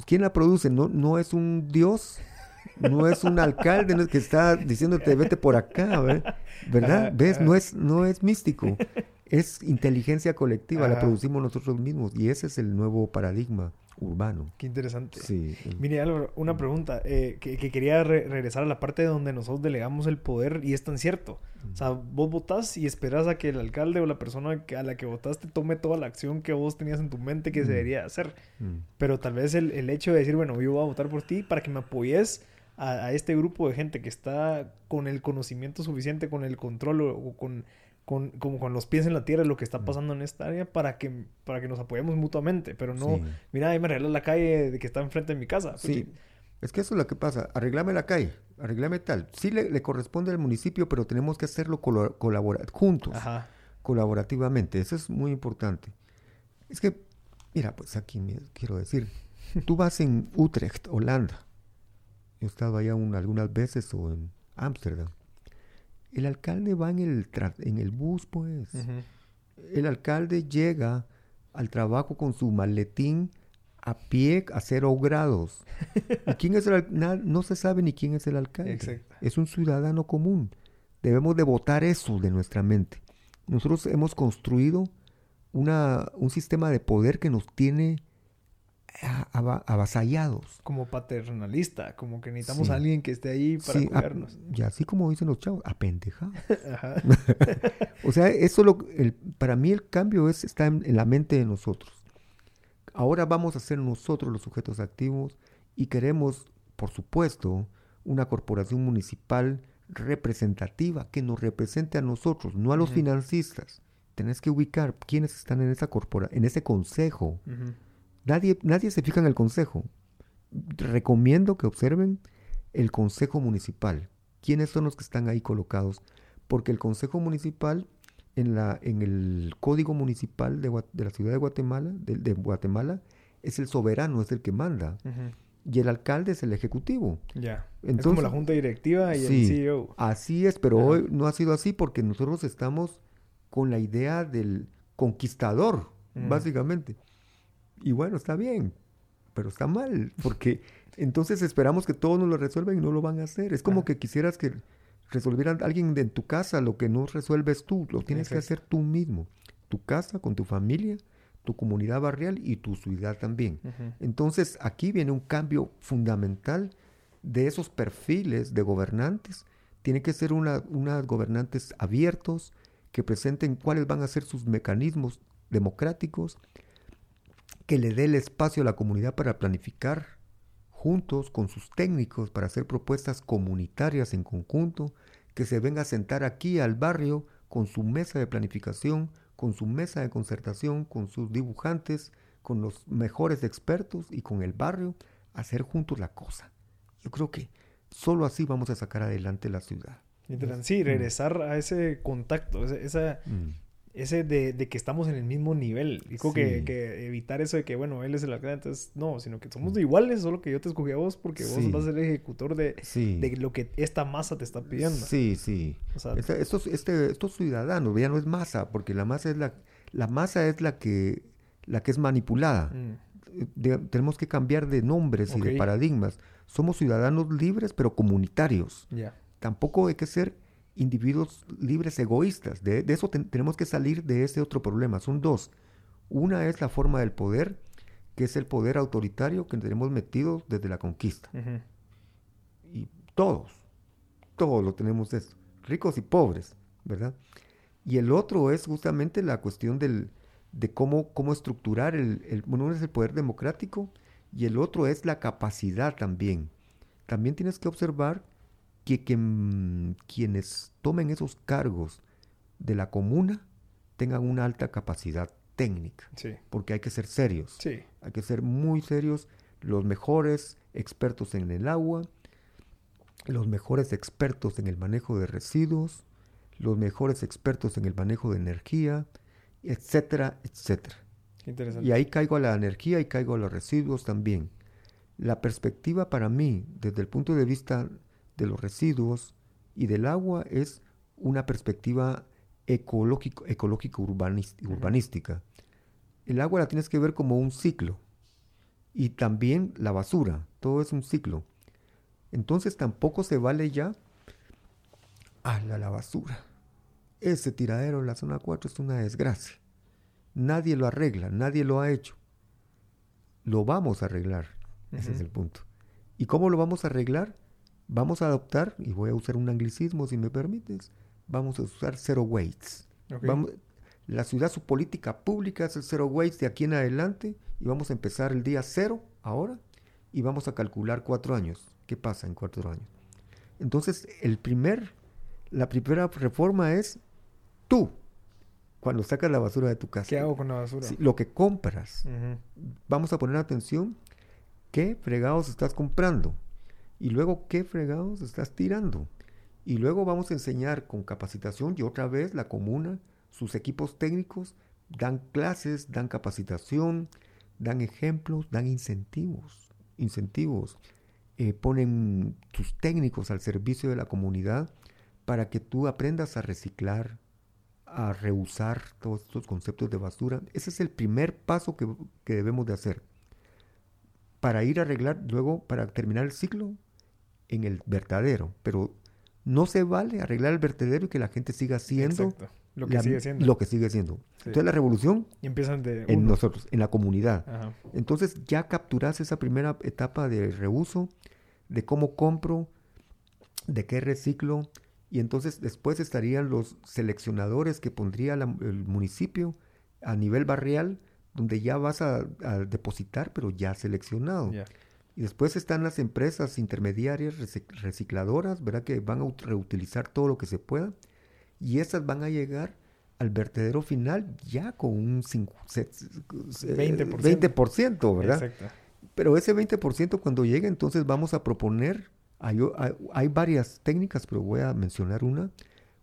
A: ¿Quién la produce? No, no es un dios no es un alcalde que está diciéndote vete por acá, ¿verdad? ¿Ves? No es, no es místico, es inteligencia colectiva, la producimos nosotros mismos y ese es el nuevo paradigma urbano.
B: Qué interesante. Sí. Mire, Álvaro, una pregunta eh, que, quería regresar a la parte donde nosotros delegamos el poder y es tan cierto. O sea, vos votás y esperas a que el alcalde o la persona a la que votaste tome toda la acción que vos tenías en tu mente que se debería hacer. Pero tal vez el, el, hecho de decir, bueno, yo voy a votar por ti para que me apoyes a, este grupo de gente que está con el conocimiento suficiente, con el control o, con, con, como con los pies en la tierra lo que está mm. pasando en esta área para que, para que nos apoyemos mutuamente, pero no, mira, ahí me arreglas la calle de que está enfrente de mi casa.
A: Sí, es que eso es lo que pasa, arreglame la calle, arreglame tal. Sí le, corresponde al municipio, pero tenemos que hacerlo colaborar juntos, colaborativamente, eso es muy importante. Es que, mira, pues aquí me quiero decir, tú vas en Utrecht, Holanda, he estado allá algunas veces o en Ámsterdam. El alcalde va en el, en el bus, pues. El alcalde llega al trabajo con su maletín a pie a cero grados. ¿Y quién es el no, se sabe ni quién es el alcalde. Es un ciudadano común. Debemos de votar eso de nuestra mente. Nosotros hemos construido una, un sistema de poder que nos tiene avasallados.
B: Como paternalista, como que necesitamos a alguien que esté ahí para cuidarnos.
A: y así como dicen los chavos, apendeja. o sea, eso lo, el, para mí el cambio es, está en, la mente de nosotros. Ahora vamos a ser nosotros los sujetos activos y queremos, por supuesto, una corporación municipal representativa que nos represente a nosotros, no a los financistas. Tenés que ubicar quiénes están en esa corpora, en ese consejo. Nadie, nadie se fija en el consejo. Recomiendo que observen el consejo municipal. ¿Quiénes son los que están ahí colocados? Porque el consejo municipal, en, la, en el código municipal de, la ciudad de Guatemala, de, Guatemala, es el soberano, es el que manda. Y el alcalde es el ejecutivo.
B: Ya. es como la junta directiva y el CEO.
A: Así es, pero hoy no ha sido así porque nosotros estamos con la idea del conquistador, básicamente. Y bueno, está bien, pero está mal, porque entonces esperamos que todos nos lo resuelvan y no lo van a hacer. Es como que quisieras que resolvieran alguien de en tu casa lo que no resuelves tú, lo tienes que hacer tú mismo. Tu casa, con tu familia, tu comunidad barrial y tu ciudad también. Entonces aquí viene un cambio fundamental de esos perfiles de gobernantes. Tienen que ser unas gobernantes abiertos que presenten cuáles van a ser sus mecanismos democráticos que le dé el espacio a la comunidad para planificar juntos con sus técnicos para hacer propuestas comunitarias en conjunto, que se venga a sentar aquí al barrio con su mesa de planificación, con su mesa de concertación, con sus dibujantes, con los mejores expertos y con el barrio, hacer juntos la cosa. Yo creo que solo así vamos a sacar adelante la ciudad.
B: Sí, regresar a ese contacto, esa, mm ese de, de, que estamos en el mismo nivel. Dijo que, que, evitar eso de que, bueno, él es el alcalde, entonces no, sino que somos iguales, solo que yo te escogí a vos porque vos vas a ser el ejecutor de, de, lo que esta masa te está pidiendo.
A: Sí, sí. estos, este, estos ciudadanos, ya no es masa, porque la masa es la, la masa es la que, la que es manipulada. Mm. tenemos que cambiar de nombres y de paradigmas. Somos ciudadanos libres, pero comunitarios. Tampoco hay que ser individuos libres egoístas. De, eso tenemos que salir de ese otro problema. Son dos. Una es la forma del poder, que es el poder autoritario que tenemos metido desde la conquista. Y todos, todos lo tenemos eso, ricos y pobres, ¿verdad? Y el otro es justamente la cuestión del, de cómo, cómo estructurar el, el, uno es el poder democrático y el otro es la capacidad también. También tienes que observar que, mm, quienes tomen esos cargos de la comuna tengan una alta capacidad técnica. Porque hay que ser serios. Hay que ser muy serios. Los mejores expertos en el agua, los mejores expertos en el manejo de residuos, los mejores expertos en el manejo de energía, etcétera, etcétera. Y ahí caigo a la energía y caigo a los residuos también. La perspectiva para mí, desde el punto de vista de los residuos y del agua es una perspectiva ecológico, ecológico urbanística. El agua la tienes que ver como un ciclo y también la basura, todo es un ciclo. Entonces tampoco se vale ya a la, la basura. Ese tiradero en la zona 4 es una desgracia. Nadie lo arregla, nadie lo ha hecho. Lo vamos a arreglar. Ese es el punto. ¿Y cómo lo vamos a arreglar? Vamos a adoptar, y voy a usar un anglicismo si me permites, vamos a usar zero weights. la ciudad, su política pública es el zero weights de aquí en adelante y vamos a empezar el día cero ahora y vamos a calcular cuatro años. ¿Qué pasa en cuatro años? Entonces, el primer, la primera reforma es tú, cuando sacas la basura de tu casa.
B: ¿Qué hago con la basura?
A: lo que compras. Vamos a poner atención, ¿qué fregados estás comprando? Y luego, ¿qué fregados estás tirando? Y luego vamos a enseñar con capacitación y otra vez la comuna, sus equipos técnicos dan clases, dan capacitación, dan ejemplos, dan incentivos, incentivos, eh, ponen sus técnicos al servicio de la comunidad para que tú aprendas a reciclar, a reusar todos estos conceptos de basura. Ese es el primer paso que, que debemos de hacer para ir a arreglar luego, para terminar el ciclo, en el vertedero, pero no se vale arreglar el vertedero y que la gente siga haciendo
B: lo que sigue siendo.
A: Lo que sigue. Entonces la revolución
B: y empiezan de
A: en nosotros, en la comunidad. Entonces ya capturas esa primera etapa de reuso, de cómo compro, de qué reciclo, y entonces después estarían los seleccionadores que pondría el municipio a nivel barrial, donde ya vas a, depositar, pero ya seleccionado. Y después están las empresas intermediarias recicladoras, ¿verdad? Que van a reutilizar todo lo que se pueda. Y esas van a llegar al vertedero final ya con un 20%, ¿verdad? Exacto. Pero ese 20% cuando llegue, entonces vamos a proponer, hay, hay, varias técnicas, pero voy a mencionar una,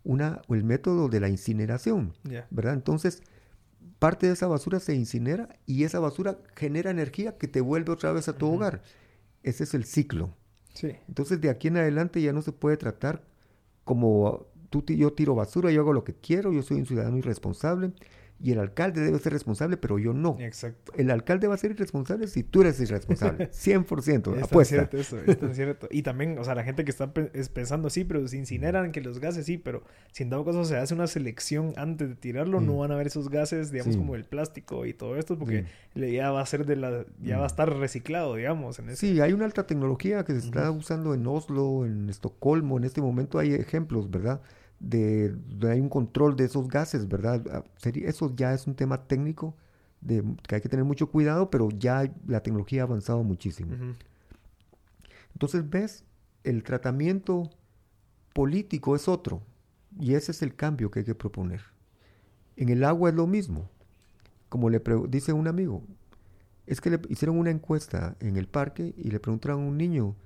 A: una el método de la incineración, ¿verdad? Entonces, parte de esa basura se incinera y esa basura genera energía que te vuelve otra vez a tu hogar. Ese es el ciclo. Sí. Entonces de aquí en adelante ya no se puede tratar como tú, yo tiro basura, yo hago lo que quiero, yo soy un ciudadano irresponsable y el alcalde debe ser responsable, pero yo no. Exacto. El alcalde va a ser irresponsable si tú eres irresponsable. 100%. es apuesta.
B: cierto eso, es tan cierto. Y también, o sea, la gente que está pensando, sí, pero se incineran que los gases, sí, pero si en dado caso se hace una selección antes de tirarlo, no mm. van a haber esos gases, digamos, como el plástico y todo esto, porque ya va a ser de la, ya va a mm. estar reciclado, digamos. En
A: Sí, hay una alta tecnología que se está usando en Oslo, en Estocolmo, en este momento hay ejemplos, ¿verdad? De, hay un control de esos gases, ¿verdad? Ah, eso ya es un tema técnico de, que hay que tener mucho cuidado, pero ya la tecnología ha avanzado muchísimo. Entonces, ves, el tratamiento político es otro, y ese es el cambio que hay que proponer. En el agua es lo mismo. Como le dice un amigo, es que le hicieron una encuesta en el parque y le preguntaron a un niño,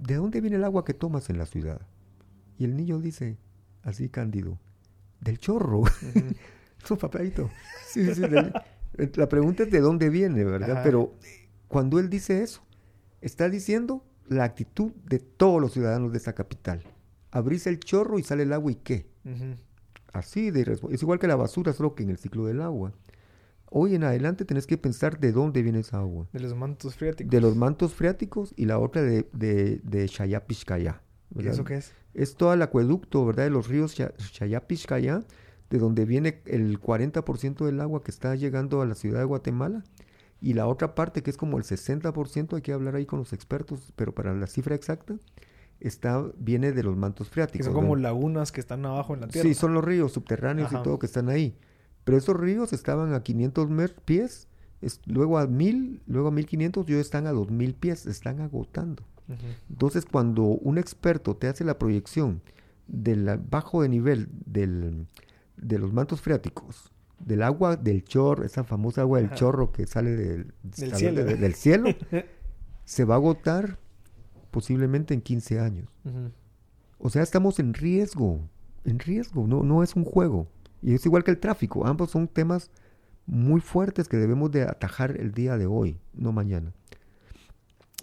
A: ¿de dónde viene el agua que tomas en la ciudad? Y el niño dice, así cándido, del chorro. Su papadito. Sí, sí, la pregunta es de dónde viene, ¿verdad? Pero cuando él dice eso, está diciendo la actitud de todos los ciudadanos de esa capital. Abrís el chorro y sale el agua y qué. Así de Es igual que la basura, solo que en el ciclo del agua. Hoy en adelante tenés que pensar de dónde viene esa agua.
B: De los mantos freáticos.
A: De los mantos freáticos y la otra de, de, de
B: ¿Y eso qué es?
A: Es todo el acueducto, ¿verdad? De los ríos Chayapishkaya, de donde viene el 40% del agua que está llegando a la ciudad de Guatemala. Y la otra parte, que es como el 60%, hay que hablar ahí con los expertos, pero para la cifra exacta, está, viene de los mantos freáticos.
B: Que son como lagunas que están abajo en la tierra.
A: Sí, son los ríos subterráneos y todo que están ahí. Pero esos ríos estaban a 500 pies, luego a 1000, luego a 1500 y hoy están a 2000 pies, están agotando. Entonces, cuando un experto te hace la proyección del bajo de nivel del, de los mantos freáticos, del agua del chorro, esa famosa agua del chorro que sale del,
B: cielo,
A: del cielo se va a agotar posiblemente en 15 años. O sea, estamos en riesgo, en riesgo, no, no es un juego. Y es igual que el tráfico, ambos son temas muy fuertes que debemos de atajar el día de hoy, no mañana.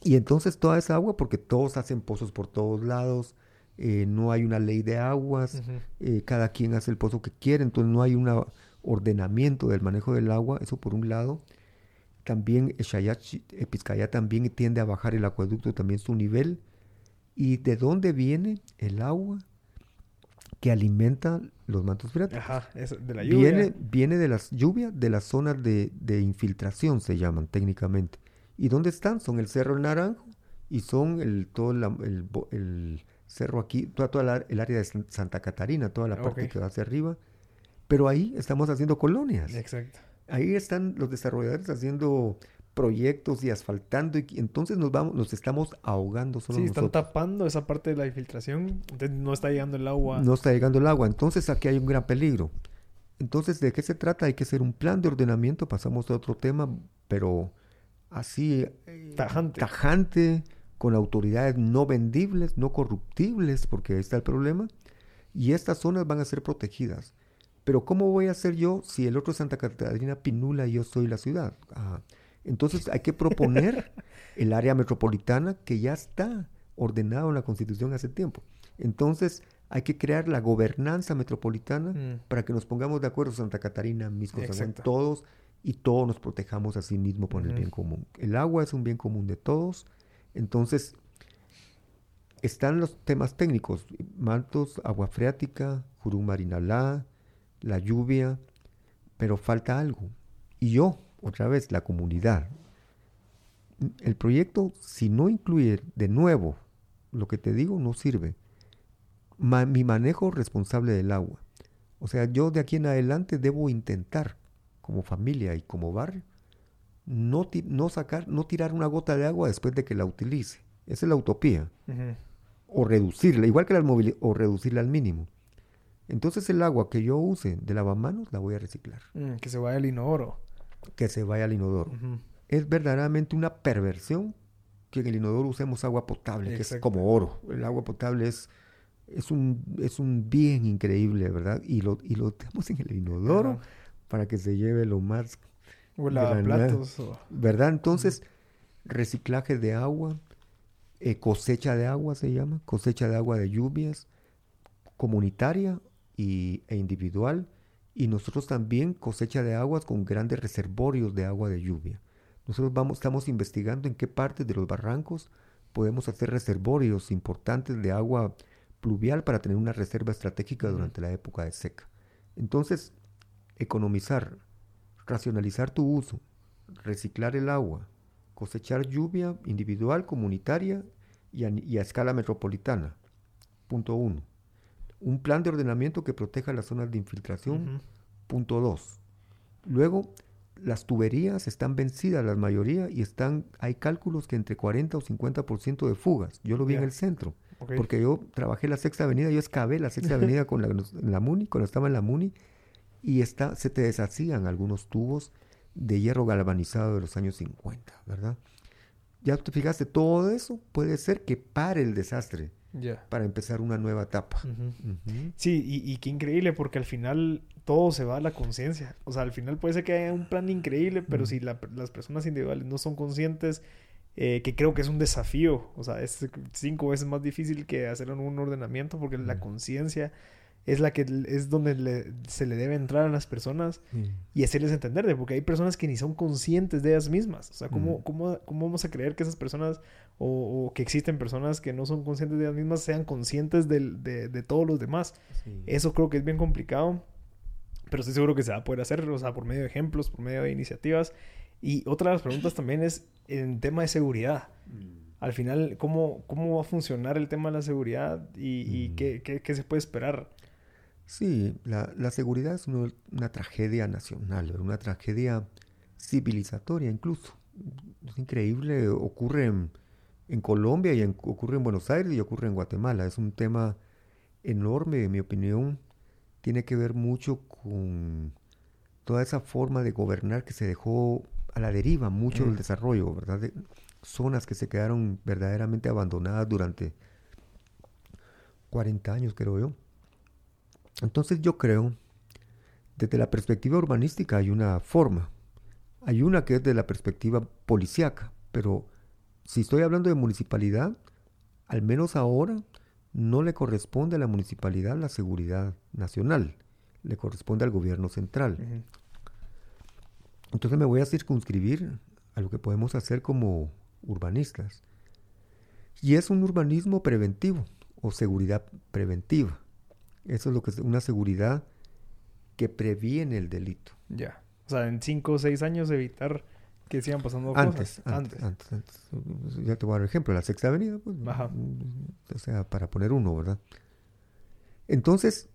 A: Y entonces toda esa agua, porque todos hacen pozos por todos lados, eh, no hay una ley de aguas, eh, cada quien hace el pozo que quiere, entonces no hay un ordenamiento del manejo del agua, eso por un lado. También Epizcaya también tiende a bajar el acueducto, también su nivel. ¿Y de dónde viene el agua? que alimenta los mantos freáticos.
B: Ajá, de la lluvia.
A: Viene, viene de las lluvias, de las zonas de, infiltración, se llaman técnicamente. ¿Y dónde están? Son el Cerro El Naranjo y son el, todo el, cerro aquí, toda, el área de Santa Catarina, toda la parte que va hacia arriba. Pero ahí estamos haciendo colonias.
B: Exacto.
A: Ahí están los desarrolladores haciendo proyectos y asfaltando y entonces nos vamos nos estamos ahogando
B: solo sí están tapando esa parte de la infiltración entonces no está llegando el agua
A: no está llegando el agua entonces aquí hay un gran peligro entonces de qué se trata hay que hacer un plan de ordenamiento pasamos a otro tema pero así
B: eh, tajante.
A: tajante con autoridades no vendibles no corruptibles porque ahí está el problema y estas zonas van a ser protegidas. Pero cómo voy a hacer yo si el otro es Santa Catarina Pinula y yo soy la ciudad ah, entonces hay que proponer el área metropolitana que ya está ordenado en la Constitución hace tiempo. Entonces hay que crear la gobernanza metropolitana mm. para que nos pongamos de acuerdo Santa Catarina, mis cosas, todos y todos nos protejamos a sí mismos por el bien común. El agua es un bien común de todos. Entonces están los temas técnicos, mantos, agua freática, jurumarinalá, la lluvia, pero falta algo. Y yo, otra vez, la comunidad. El proyecto, si no incluye de nuevo lo que te digo, no sirve. mi manejo responsable del agua. O sea, yo de aquí en adelante debo intentar, como familia y como barrio, no, no sacar, no tirar una gota de agua después de que la utilice. Esa es la utopía. O reducirla, igual que la o reducirla al mínimo. Entonces el agua que yo use de lavamanos la voy a reciclar.
B: Mm, que se vaya al inodoro
A: que se vaya al inodoro. Es verdaderamente una perversión que en el inodoro usemos agua potable, que es como oro. El agua potable es, es, un, es un bien increíble, ¿verdad? Y lo, y lo tenemos en el inodoro para que se lleve lo más...
B: O platos.
A: ¿Verdad? Entonces, reciclaje de agua, eh, cosecha de agua se llama, cosecha de agua de lluvias, comunitaria y, e individual y nosotros también cosecha de aguas con grandes reservorios de agua de lluvia. Nosotros vamos, estamos investigando en qué partes de los barrancos podemos hacer reservorios importantes de agua pluvial para tener una reserva estratégica durante la época de seca. Entonces, economizar, racionalizar tu uso, reciclar el agua, cosechar lluvia individual, comunitaria y a, escala metropolitana. Punto uno un plan de ordenamiento que proteja las zonas de infiltración. Punto dos. Luego, las tuberías están vencidas, la mayoría, y están, hay cálculos que entre 40 o 50% de fugas. Yo lo vi en el centro, porque yo trabajé la Sexta Avenida, yo excavé la Sexta Avenida con la, MUNI, cuando estaba en la MUNI, y está, se te deshacían algunos tubos de hierro galvanizado de los años 50, ¿verdad? Ya te fijaste, todo eso puede ser que pare el desastre para empezar una nueva etapa.
B: Sí, y, qué increíble, porque al final todo se va a la conciencia. O sea, al final puede ser que haya un plan increíble, pero si las personas individuales no son conscientes, eh, que creo que es un desafío. O sea, es cinco veces más difícil que hacer un ordenamiento, porque la conciencia es la que es donde se le debe entrar a las personas mm. y hacerles entender, de, porque hay personas que ni son conscientes de ellas mismas. O sea, ¿cómo, mm. cómo, cómo vamos a creer que esas personas o, que existen personas que no son conscientes de ellas mismas sean conscientes de, de, todos los demás? Eso creo que es bien complicado, pero estoy seguro que se va a poder hacer, o sea, por medio de ejemplos, por medio de iniciativas. Y otra de las preguntas también es en tema de seguridad. Mm. Al final, ¿cómo, ¿cómo va a funcionar el tema de la seguridad y, y qué, qué, qué se puede esperar?
A: Sí, la, la seguridad es una, tragedia nacional, una tragedia civilizatoria incluso. Es increíble, ocurre en, Colombia y ocurre en Buenos Aires y ocurre en Guatemala. Es un tema enorme, en mi opinión. Tiene que ver mucho con toda esa forma de gobernar que se dejó a la deriva mucho del mm. desarrollo, ¿verdad? zonas que se quedaron verdaderamente abandonadas durante 40 años, creo yo. Entonces yo creo, desde la perspectiva urbanística hay una forma. Hay una que es de la perspectiva policíaca, pero si estoy hablando de municipalidad, al menos ahora no le corresponde a la municipalidad la seguridad nacional, le corresponde al gobierno central. Entonces me voy a circunscribir a lo que podemos hacer como urbanistas. Y es un urbanismo preventivo o seguridad preventiva. Eso es lo que es una seguridad que previene el delito.
B: Ya. O sea, en cinco o seis años evitar que sigan pasando
A: cosas. Antes, antes, antes, Ya te voy a dar ejemplo. La Sexta Avenida, pues. Ajá. O sea, para poner uno, ¿verdad? Entonces,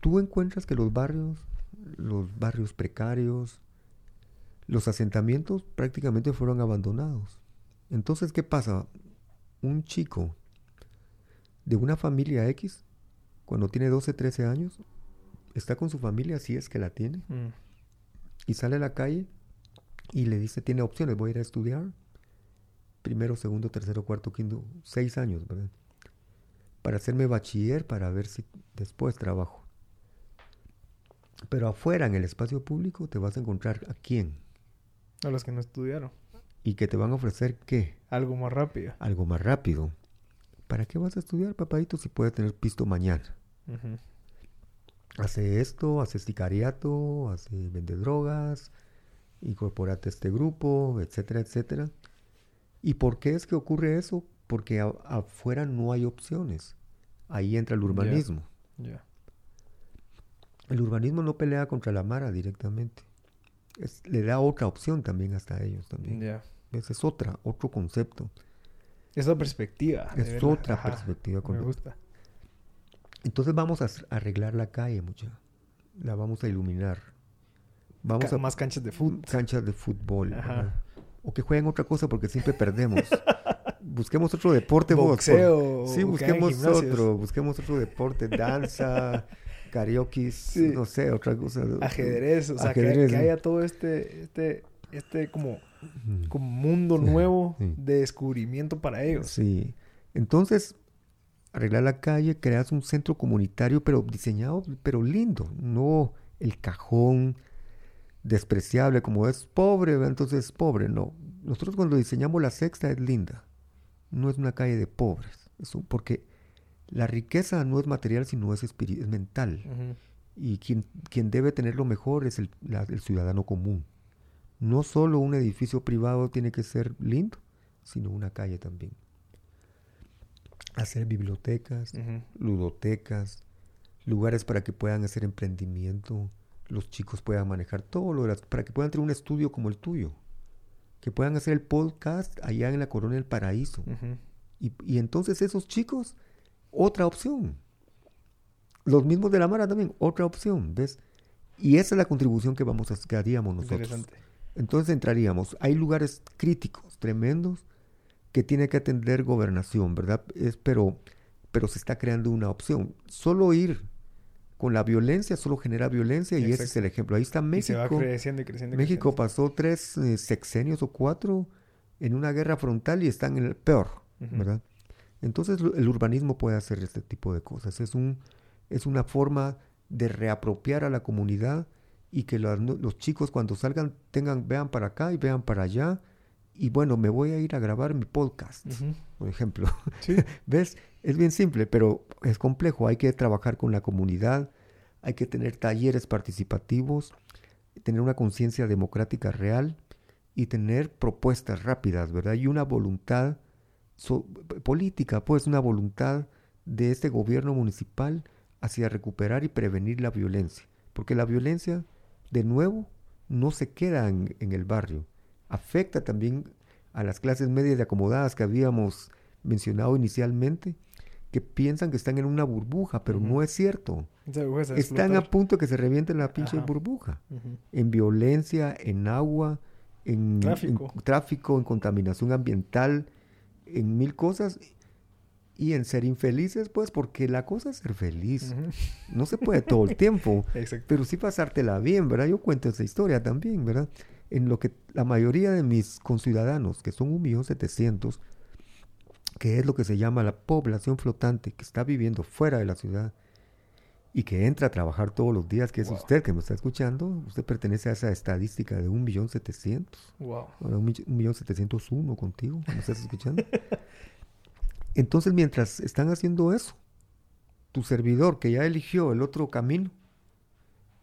A: tú encuentras que los barrios, los barrios precarios, los asentamientos prácticamente fueron abandonados. Entonces, ¿qué pasa? Un chico de una familia X cuando tiene 12, 13 años, está con su familia, si es que la tiene, mm. y sale a la calle y le dice, tiene opciones, voy a ir a estudiar, primero, segundo, tercero, cuarto, quinto, seis años, ¿verdad? Para hacerme bachiller, para ver si después trabajo. Pero afuera, en el espacio público, te vas a encontrar a quién.
B: A los que no estudiaron.
A: ¿Y que te van a ofrecer qué?
B: Algo más rápido.
A: Algo más rápido. ¿Para qué vas a estudiar, papadito, si puedes tener pisto mañana? Hace esto, hace sicariato, hace vende drogas, incorporate a este grupo, etcétera, etcétera. ¿Y por qué es que ocurre eso? Porque afuera no hay opciones. Ahí entra el urbanismo. El urbanismo no pelea contra la Mara directamente. le da otra opción también hasta ellos también. Esa es otra, otro concepto.
B: Es otra perspectiva.
A: Es otra perspectiva. Me gusta. Entonces vamos a arreglar la calle, mucha. La vamos a iluminar.
B: Vamos a más canchas de fútbol.
A: Canchas de fútbol. O que jueguen otra cosa porque siempre perdemos. busquemos otro deporte,
B: Boxeo.
A: Sí, busquemos otro. Busquemos otro deporte, danza, karaoke, no sé, otra cosa.
B: Ajedrez, o sea, que, haya todo este, este, este como, como mundo nuevo de descubrimiento para ellos.
A: Sí. Entonces, arreglar la calle, creas un centro comunitario, pero diseñado, pero lindo, no el cajón despreciable como es pobre, entonces es pobre, no. Nosotros cuando diseñamos la sexta es linda, no es una calle de pobres, porque la riqueza no es material, sino es, es mental. Y quien, quien debe tener lo mejor es el, el ciudadano común. No solo un edificio privado tiene que ser lindo, sino una calle también hacer bibliotecas, ludotecas, lugares para que puedan hacer emprendimiento, los chicos puedan manejar todo lo de para que puedan tener un estudio como el tuyo, que puedan hacer el podcast allá en la Corona del Paraíso. y, entonces esos chicos, otra opción. Los mismos de la Mara también, otra opción, ¿ves? Y esa es la contribución que vamos a que haríamos nosotros. Entonces entraríamos, hay lugares críticos, tremendos, que tiene que atender gobernación, ¿verdad? Es, pero, pero se está creando una opción. Solo ir con la violencia solo genera violencia y ese es el ejemplo. Ahí está México.
B: se va creciendo y creciendo.
A: México pasó tres eh, sexenios o cuatro en una guerra frontal y están en el peor, ¿verdad? Entonces el urbanismo puede hacer este tipo de cosas. Es, un, es una forma de reapropiar a la comunidad y que los, chicos cuando salgan tengan, vean para acá y vean para allá. Y bueno, me voy a ir a grabar mi podcast, por ejemplo. ¿Ves? Es bien simple, pero es complejo. Hay que trabajar con la comunidad, hay que tener talleres participativos, tener una conciencia democrática real y tener propuestas rápidas, ¿verdad? Y una voluntad política, pues una voluntad de este gobierno municipal hacia recuperar y prevenir la violencia. Porque la violencia, de nuevo, no se queda en, el barrio. Afecta también a las clases medias y acomodadas que habíamos mencionado inicialmente, que piensan que están en una burbuja, pero no es cierto. Están a punto de que se reviente la pinche burbuja. En violencia, en agua, en tráfico, en contaminación ambiental, en mil cosas y en ser infelices, pues, porque la cosa es ser feliz. No se puede todo el tiempo, pero sí pasártela bien, ¿verdad? Yo cuento esa historia también, ¿verdad? En lo que la mayoría de mis conciudadanos, que son un millón setecientos, que es lo que se llama la población flotante, que está viviendo fuera de la ciudad y que entra a trabajar todos los días, que es usted que me está escuchando, usted pertenece a esa estadística de un millón setecientos. Wow. Un millón setecientos uno contigo, ¿me estás escuchando? Entonces, mientras están haciendo eso, tu servidor que ya eligió el otro camino,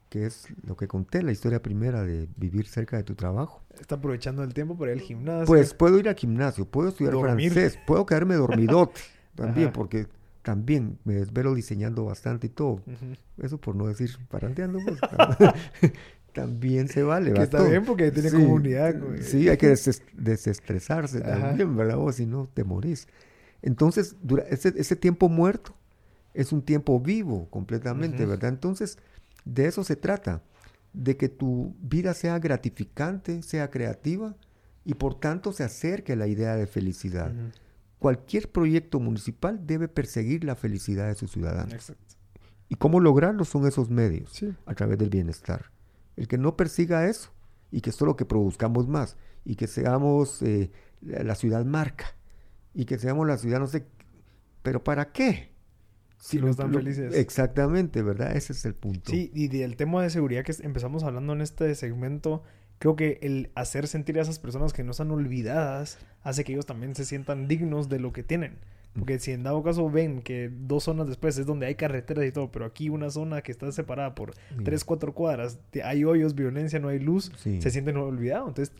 A: que es lo que conté, la historia primera de vivir cerca de tu trabajo.
B: Está aprovechando el tiempo para ir al gimnasio.
A: Pues puedo ir al gimnasio, puedo estudiar francés, puedo quedarme dormidote también, porque también me desvelo diseñando bastante y todo. Eso por no decir paranteando, pues, también se vale.
B: Que está bien porque tiene comunidad.
A: Sí, hay que desestresarse también, ¿verdad? O si no, te morís. Entonces, ese, tiempo muerto es un tiempo vivo completamente, ¿verdad? Entonces, de eso se trata, de que tu vida sea gratificante, sea creativa y por tanto se acerque a la idea de felicidad. Cualquier proyecto municipal debe perseguir la felicidad de sus ciudadanos. Exacto. ¿Y cómo lograrlo? Son esos medios, a través del bienestar. El que no persiga eso y que solo que produzcamos más y que seamos eh, la ciudad marca y que seamos la ciudad, no sé, pero ¿para qué?
B: Si no están felices.
A: Exactamente, ¿verdad? Ese es el punto.
B: Sí, y del tema de seguridad que empezamos hablando en este segmento, creo que el hacer sentir a esas personas que no están olvidadas hace que ellos también se sientan dignos de lo que tienen. Porque si en dado caso ven que dos zonas después es donde hay carreteras y todo, pero aquí una zona que está separada por tres, cuatro cuadras, hay hoyos, violencia, no hay luz, se sienten olvidados. Entonces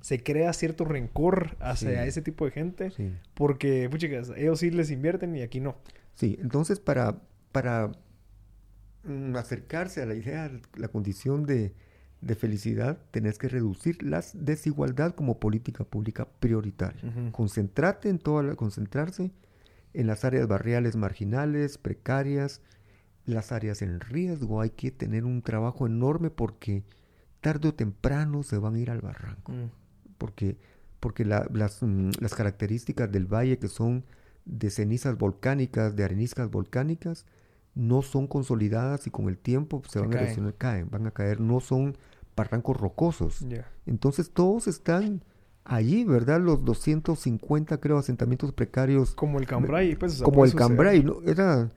B: se crea cierto rencor hacia ese tipo de gente porque, chicas, ellos sí les invierten y aquí no.
A: Sí, entonces para, para mm, acercarse a la idea, la condición de, de felicidad, tenés que reducir la desigualdad como política pública prioritaria. Concentrarte en toda concentrarse en las áreas barriales marginales, precarias, las áreas en riesgo. Hay que tener un trabajo enorme porque tarde o temprano se van a ir al barranco. Mm porque, porque las, mm, las, características del valle que son de cenizas volcánicas, de areniscas volcánicas, no son consolidadas y con el tiempo se, van a erosionar, caen, van a caer, no son barrancos rocosos. Entonces todos están allí, ¿verdad? Los 250, creo, asentamientos precarios.
B: Como el Cambrai, pues.
A: como el Cambrai, ¿no? Era,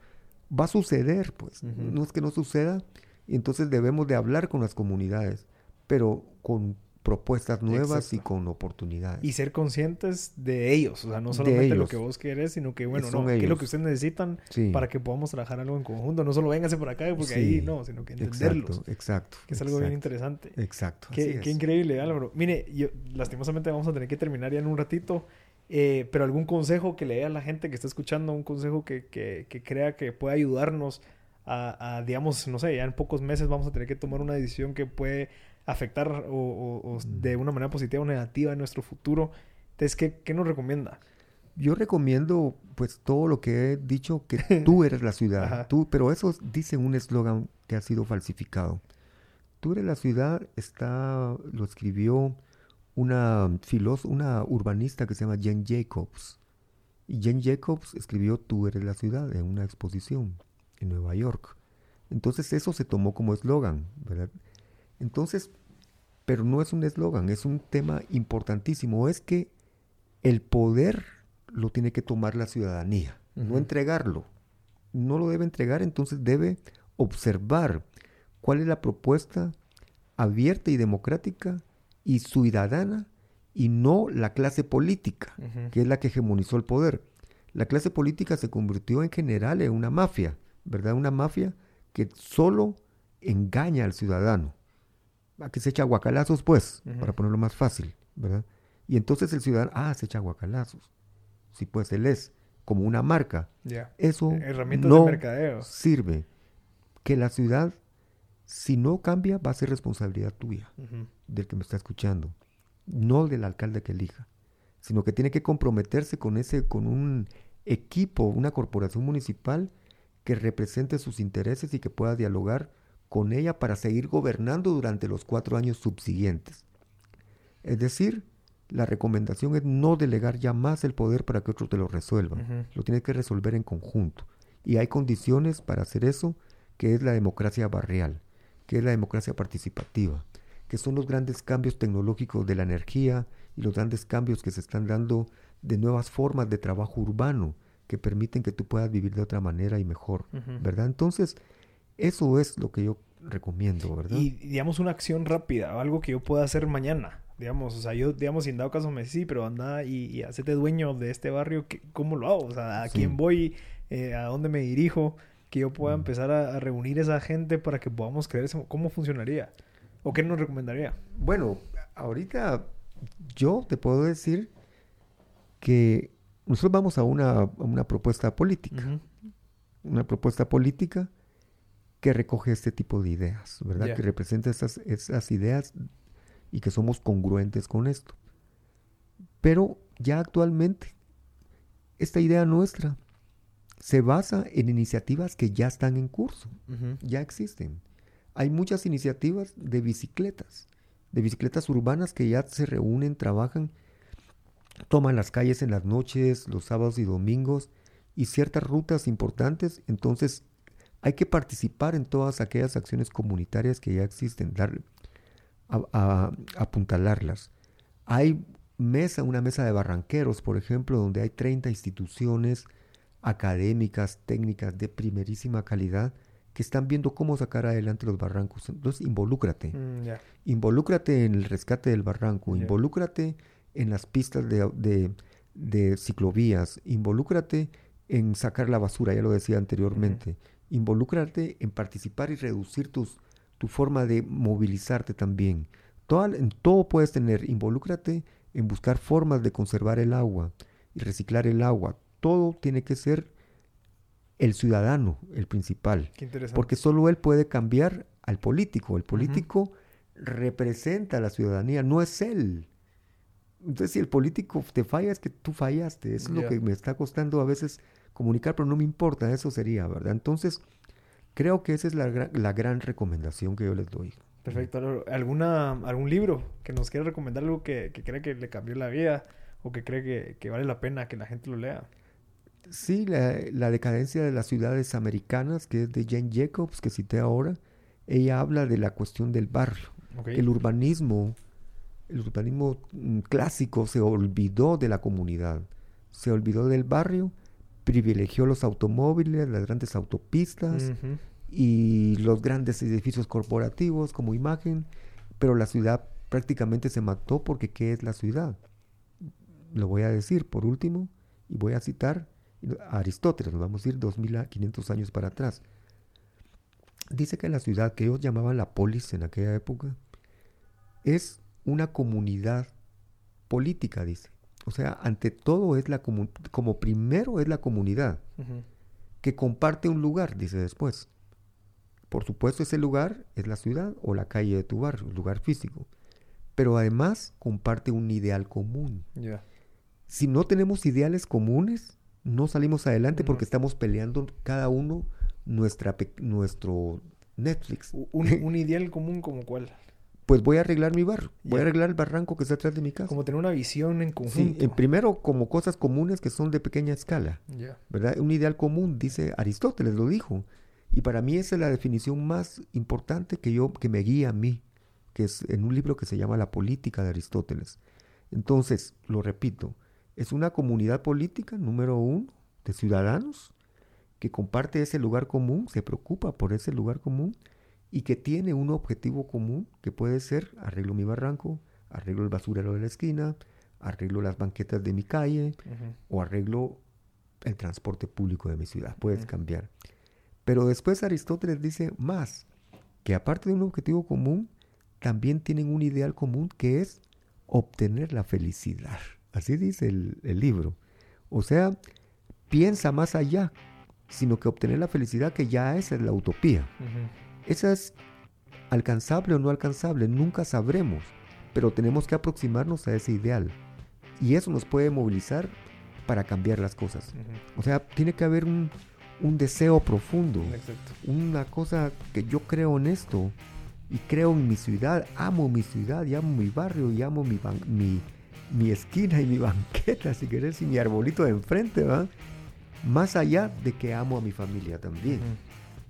A: va a suceder, pues. No es que no suceda. Y entonces debemos de hablar con las comunidades, pero con propuestas nuevas y con oportunidades.
B: Y ser conscientes de ellos, o sea, no solamente lo que vos querés, sino que, bueno, no, qué es lo que ustedes necesitan para que podamos trabajar algo en conjunto. No solo vénganse por acá, porque ahí no, sino que entenderlos.
A: Exacto, exacto.
B: Que es algo bien interesante.
A: Exacto.
B: Qué, qué increíble, Álvaro. Mire, yo, lastimosamente vamos a tener que terminar ya en un ratito. Eh, pero algún consejo que le dé a la gente que está escuchando, un consejo que, que, que crea que puede ayudarnos a, a, digamos, no sé, ya en pocos meses vamos a tener que tomar una decisión que puede afectar o, de una manera positiva o negativa en nuestro futuro. Entonces, ¿qué, ¿qué, nos recomienda?
A: Yo recomiendo, pues, todo lo que he dicho, que tú eres la ciudad. tú, pero eso dice un eslogan que ha sido falsificado. Tú eres la ciudad, está, lo escribió una una urbanista que se llama Jane Jacobs. Y Jane Jacobs escribió Tú eres la ciudad en una exposición en Nueva York. Entonces eso se tomó como eslogan, ¿verdad? Entonces, pero no es un eslogan, es un tema importantísimo. Es que el poder lo tiene que tomar la ciudadanía, no entregarlo. No lo debe entregar, entonces debe observar cuál es la propuesta abierta y democrática y ciudadana y no la clase política, que es la que hegemonizó el poder. La clase política se convirtió en general en una mafia, ¿verdad? Una mafia que solo engaña al ciudadano. A que se echa guacalazos, pues, para ponerlo más fácil, ¿verdad? Y entonces el ciudadano, ah, se echa guacalazos. Sí, pues él es como una marca. Eso no sirve. Que la ciudad, si no cambia, va a ser responsabilidad tuya, del que me está escuchando, no del alcalde que elija, sino que tiene que comprometerse con ese, con un equipo, una corporación municipal que represente sus intereses y que pueda dialogar con ella para seguir gobernando durante los cuatro años subsiguientes. Es decir, la recomendación es no delegar ya más el poder para que otro te lo resuelva. Lo tienes que resolver en conjunto. Y hay condiciones para hacer eso, que es la democracia barrial, que es la democracia participativa, que son los grandes cambios tecnológicos de la energía y los grandes cambios que se están dando de nuevas formas de trabajo urbano que permiten que tú puedas vivir de otra manera y mejor, ¿verdad? Entonces, eso es lo que yo recomiendo, ¿verdad?
B: Y digamos una acción rápida, algo que yo pueda hacer mañana, digamos, o sea, yo, digamos, sin dado caso me sí, pero anda y, y hacete dueño de este barrio, ¿cómo lo hago? O sea, ¿a quién voy? Eh, ¿A dónde me dirijo? Que yo pueda mm. empezar a, reunir esa gente para que podamos creer cómo funcionaría. ¿O qué nos recomendaría?
A: Bueno, ahorita yo te puedo decir que nosotros vamos a una, propuesta política. Una propuesta política que recoge este tipo de ideas, ¿verdad? Que representa esas, esas ideas y que somos congruentes con esto. Pero ya actualmente, esta idea nuestra se basa en iniciativas que ya están en curso, ya existen. Hay muchas iniciativas de bicicletas, de bicicletas urbanas que ya se reúnen, trabajan, toman las calles en las noches, los sábados y domingos y ciertas rutas importantes, entonces hay que participar en todas aquellas acciones comunitarias que ya existen, dar, a, apuntalarlas. Hay mesa, una mesa de barranqueros, por ejemplo, donde hay 30 instituciones académicas, técnicas de primerísima calidad que están viendo cómo sacar adelante los barrancos. Entonces, involúcrate. Mm, involúcrate en el rescate del barranco, involúcrate en las pistas de, de, ciclovías, involúcrate en sacar la basura, ya lo decía anteriormente involúcrate en participar y reducir tus, tu forma de movilizarte también. en todo puedes tener, involúcrate en buscar formas de conservar el agua y reciclar el agua. Todo tiene que ser el ciudadano, el principal. Porque solo él puede cambiar al político. El político representa a la ciudadanía, no es él. Entonces, si el político te falla, es que tú fallaste. Eso es lo que me está costando a veces comunicar, pero no me importa, eso sería, ¿verdad? Entonces, creo que esa es la, la gran recomendación que yo les doy.
B: Perfecto. ¿Alguna, ¿Algún libro que nos quiera recomendar, algo que, que cree que le cambió la vida o que cree que, que, vale la pena que la gente lo lea?
A: Sí, la, decadencia de las ciudades americanas, que es de Jane Jacobs, que cité ahora, ella habla de la cuestión del barrio. El urbanismo, el urbanismo mm, clásico se olvidó de la comunidad, se olvidó del barrio privilegió los automóviles, las grandes autopistas y los grandes edificios corporativos como imagen, pero la ciudad prácticamente se mató porque ¿qué es la ciudad? Lo voy a decir por último y voy a citar a Aristóteles, nos vamos a ir 2500 años para atrás. Dice que la ciudad que ellos llamaban la polis en aquella época es una comunidad política, dice. O sea, ante todo es la como primero es la comunidad que comparte un lugar, dice después. Por supuesto, ese lugar es la ciudad o la calle de tu barrio, un lugar físico. Pero además comparte un ideal común. Si no tenemos ideales comunes, no salimos adelante porque estamos peleando cada uno nuestra, nuestro Netflix.
B: ¿Un, un ideal común como cuál?
A: Pues voy a arreglar mi barrio, voy a arreglar el barranco que está atrás de mi casa.
B: Como tener una visión en conjunto. Sí,
A: primero como cosas comunes que son de pequeña escala, ¿verdad? Un ideal común, dice Aristóteles, lo dijo. Y para mí esa es la definición más importante que yo, que me guía a mí, que es en un libro que se llama La política de Aristóteles. Entonces, lo repito, Es una comunidad política, número uno, de ciudadanos que comparte ese lugar común, se preocupa por ese lugar común y que tiene un objetivo común que puede ser arreglo mi barranco, arreglo el basurero de la esquina, arreglo las banquetas de mi calle o arreglo el transporte público de mi ciudad. Puedes cambiar. Pero después Aristóteles dice más, que aparte de un objetivo común, también tienen un ideal común que es obtener la felicidad. Así dice el, libro. O sea, piensa más allá, sino que obtener la felicidad que ya esa es la utopía. Esa es alcanzable o no alcanzable, nunca sabremos, pero tenemos que aproximarnos a ese ideal. Y eso nos puede movilizar para cambiar las cosas. O sea, tiene que haber un, deseo profundo, una cosa que yo creo en esto y creo en mi ciudad, amo mi ciudad y amo mi barrio y amo mi, mi, mi esquina y mi banqueta, si querés, y mi arbolito de enfrente, ¿va? Más allá de que amo a mi familia también.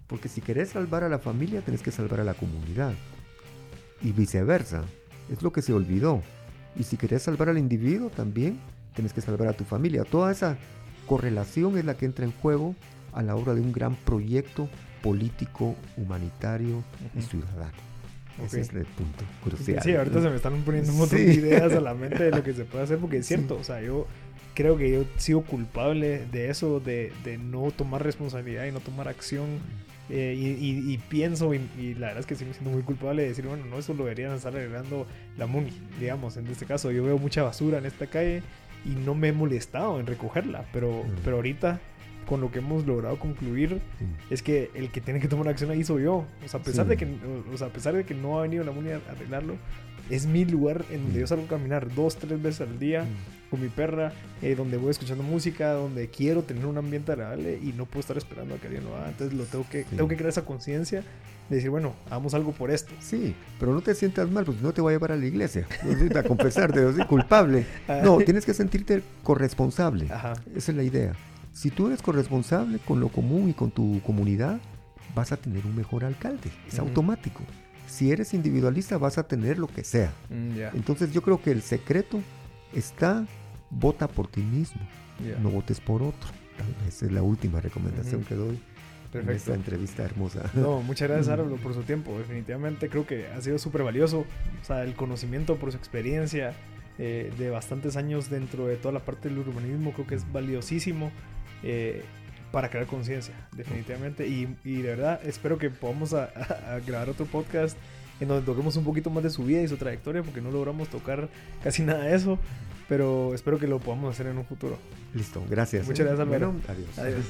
A: Porque si querés salvar a la familia, tenés que salvar a la comunidad. Y viceversa. Es lo que se olvidó. Y si querés salvar al individuo, también tenés que salvar a tu familia. Toda esa correlación es la que entra en juego a la hora de un gran proyecto político, humanitario y ciudadano. Ese es el punto crucial.
B: Sí, ahorita se me están poniendo un montón de ideas a la mente de lo que se puede hacer, porque es cierto, o sea, yo creo que yo he sido culpable de eso, de, de no tomar responsabilidad y no tomar acción. Eh, y, pienso, y, la verdad es que sí me siento muy culpable de decir, bueno, no, eso lo deberían estar arreglando la MUNI, digamos, en este caso. Yo veo mucha basura en esta calle y no me he molestado en recogerla, pero, pero ahorita con lo que hemos logrado concluir es que el que tiene que tomar acción ahí soy yo. O sea, a pesar, de, que, o sea, a pesar de que no ha venido la MUNI a arreglarlo, es mi lugar en donde yo salgo a caminar dos, tres veces al día con mi perra, eh, donde voy escuchando música, donde quiero tener un ambiente agradable y no puedo estar esperando a que alguien lo haga. Entonces lo tengo que, tengo que crear esa conciencia de decir, bueno, hagamos algo por esto.
A: Sí, pero no te sientas mal, porque no te voy a llevar a la iglesia, a confesarte, culpable. No, tienes que sentirte corresponsable. Esa es la idea. Si tú eres corresponsable con lo común y con tu comunidad, vas a tener un mejor alcalde. Es automático. Si eres individualista, vas a tener lo que sea. Mm, Entonces yo creo que el secreto está, vota por ti mismo. No votes por otro. Esa es la última recomendación que doy. Perfecto. En esta entrevista hermosa.
B: No, muchas gracias Árvalo por su tiempo. Definitivamente creo que ha sido súper valioso. O sea, el conocimiento por su experiencia eh, de bastantes años dentro de toda la parte del urbanismo creo que es valiosísimo. Eh, para crear conciencia, definitivamente. Y, de verdad espero que podamos a, grabar otro podcast en donde toquemos un poquito más de su vida y su trayectoria, porque no logramos tocar casi nada de eso. Pero espero que lo podamos hacer en un futuro.
A: Listo, gracias.
B: Muchas ¿eh? gracias, Alvaro. adiós. Adiós.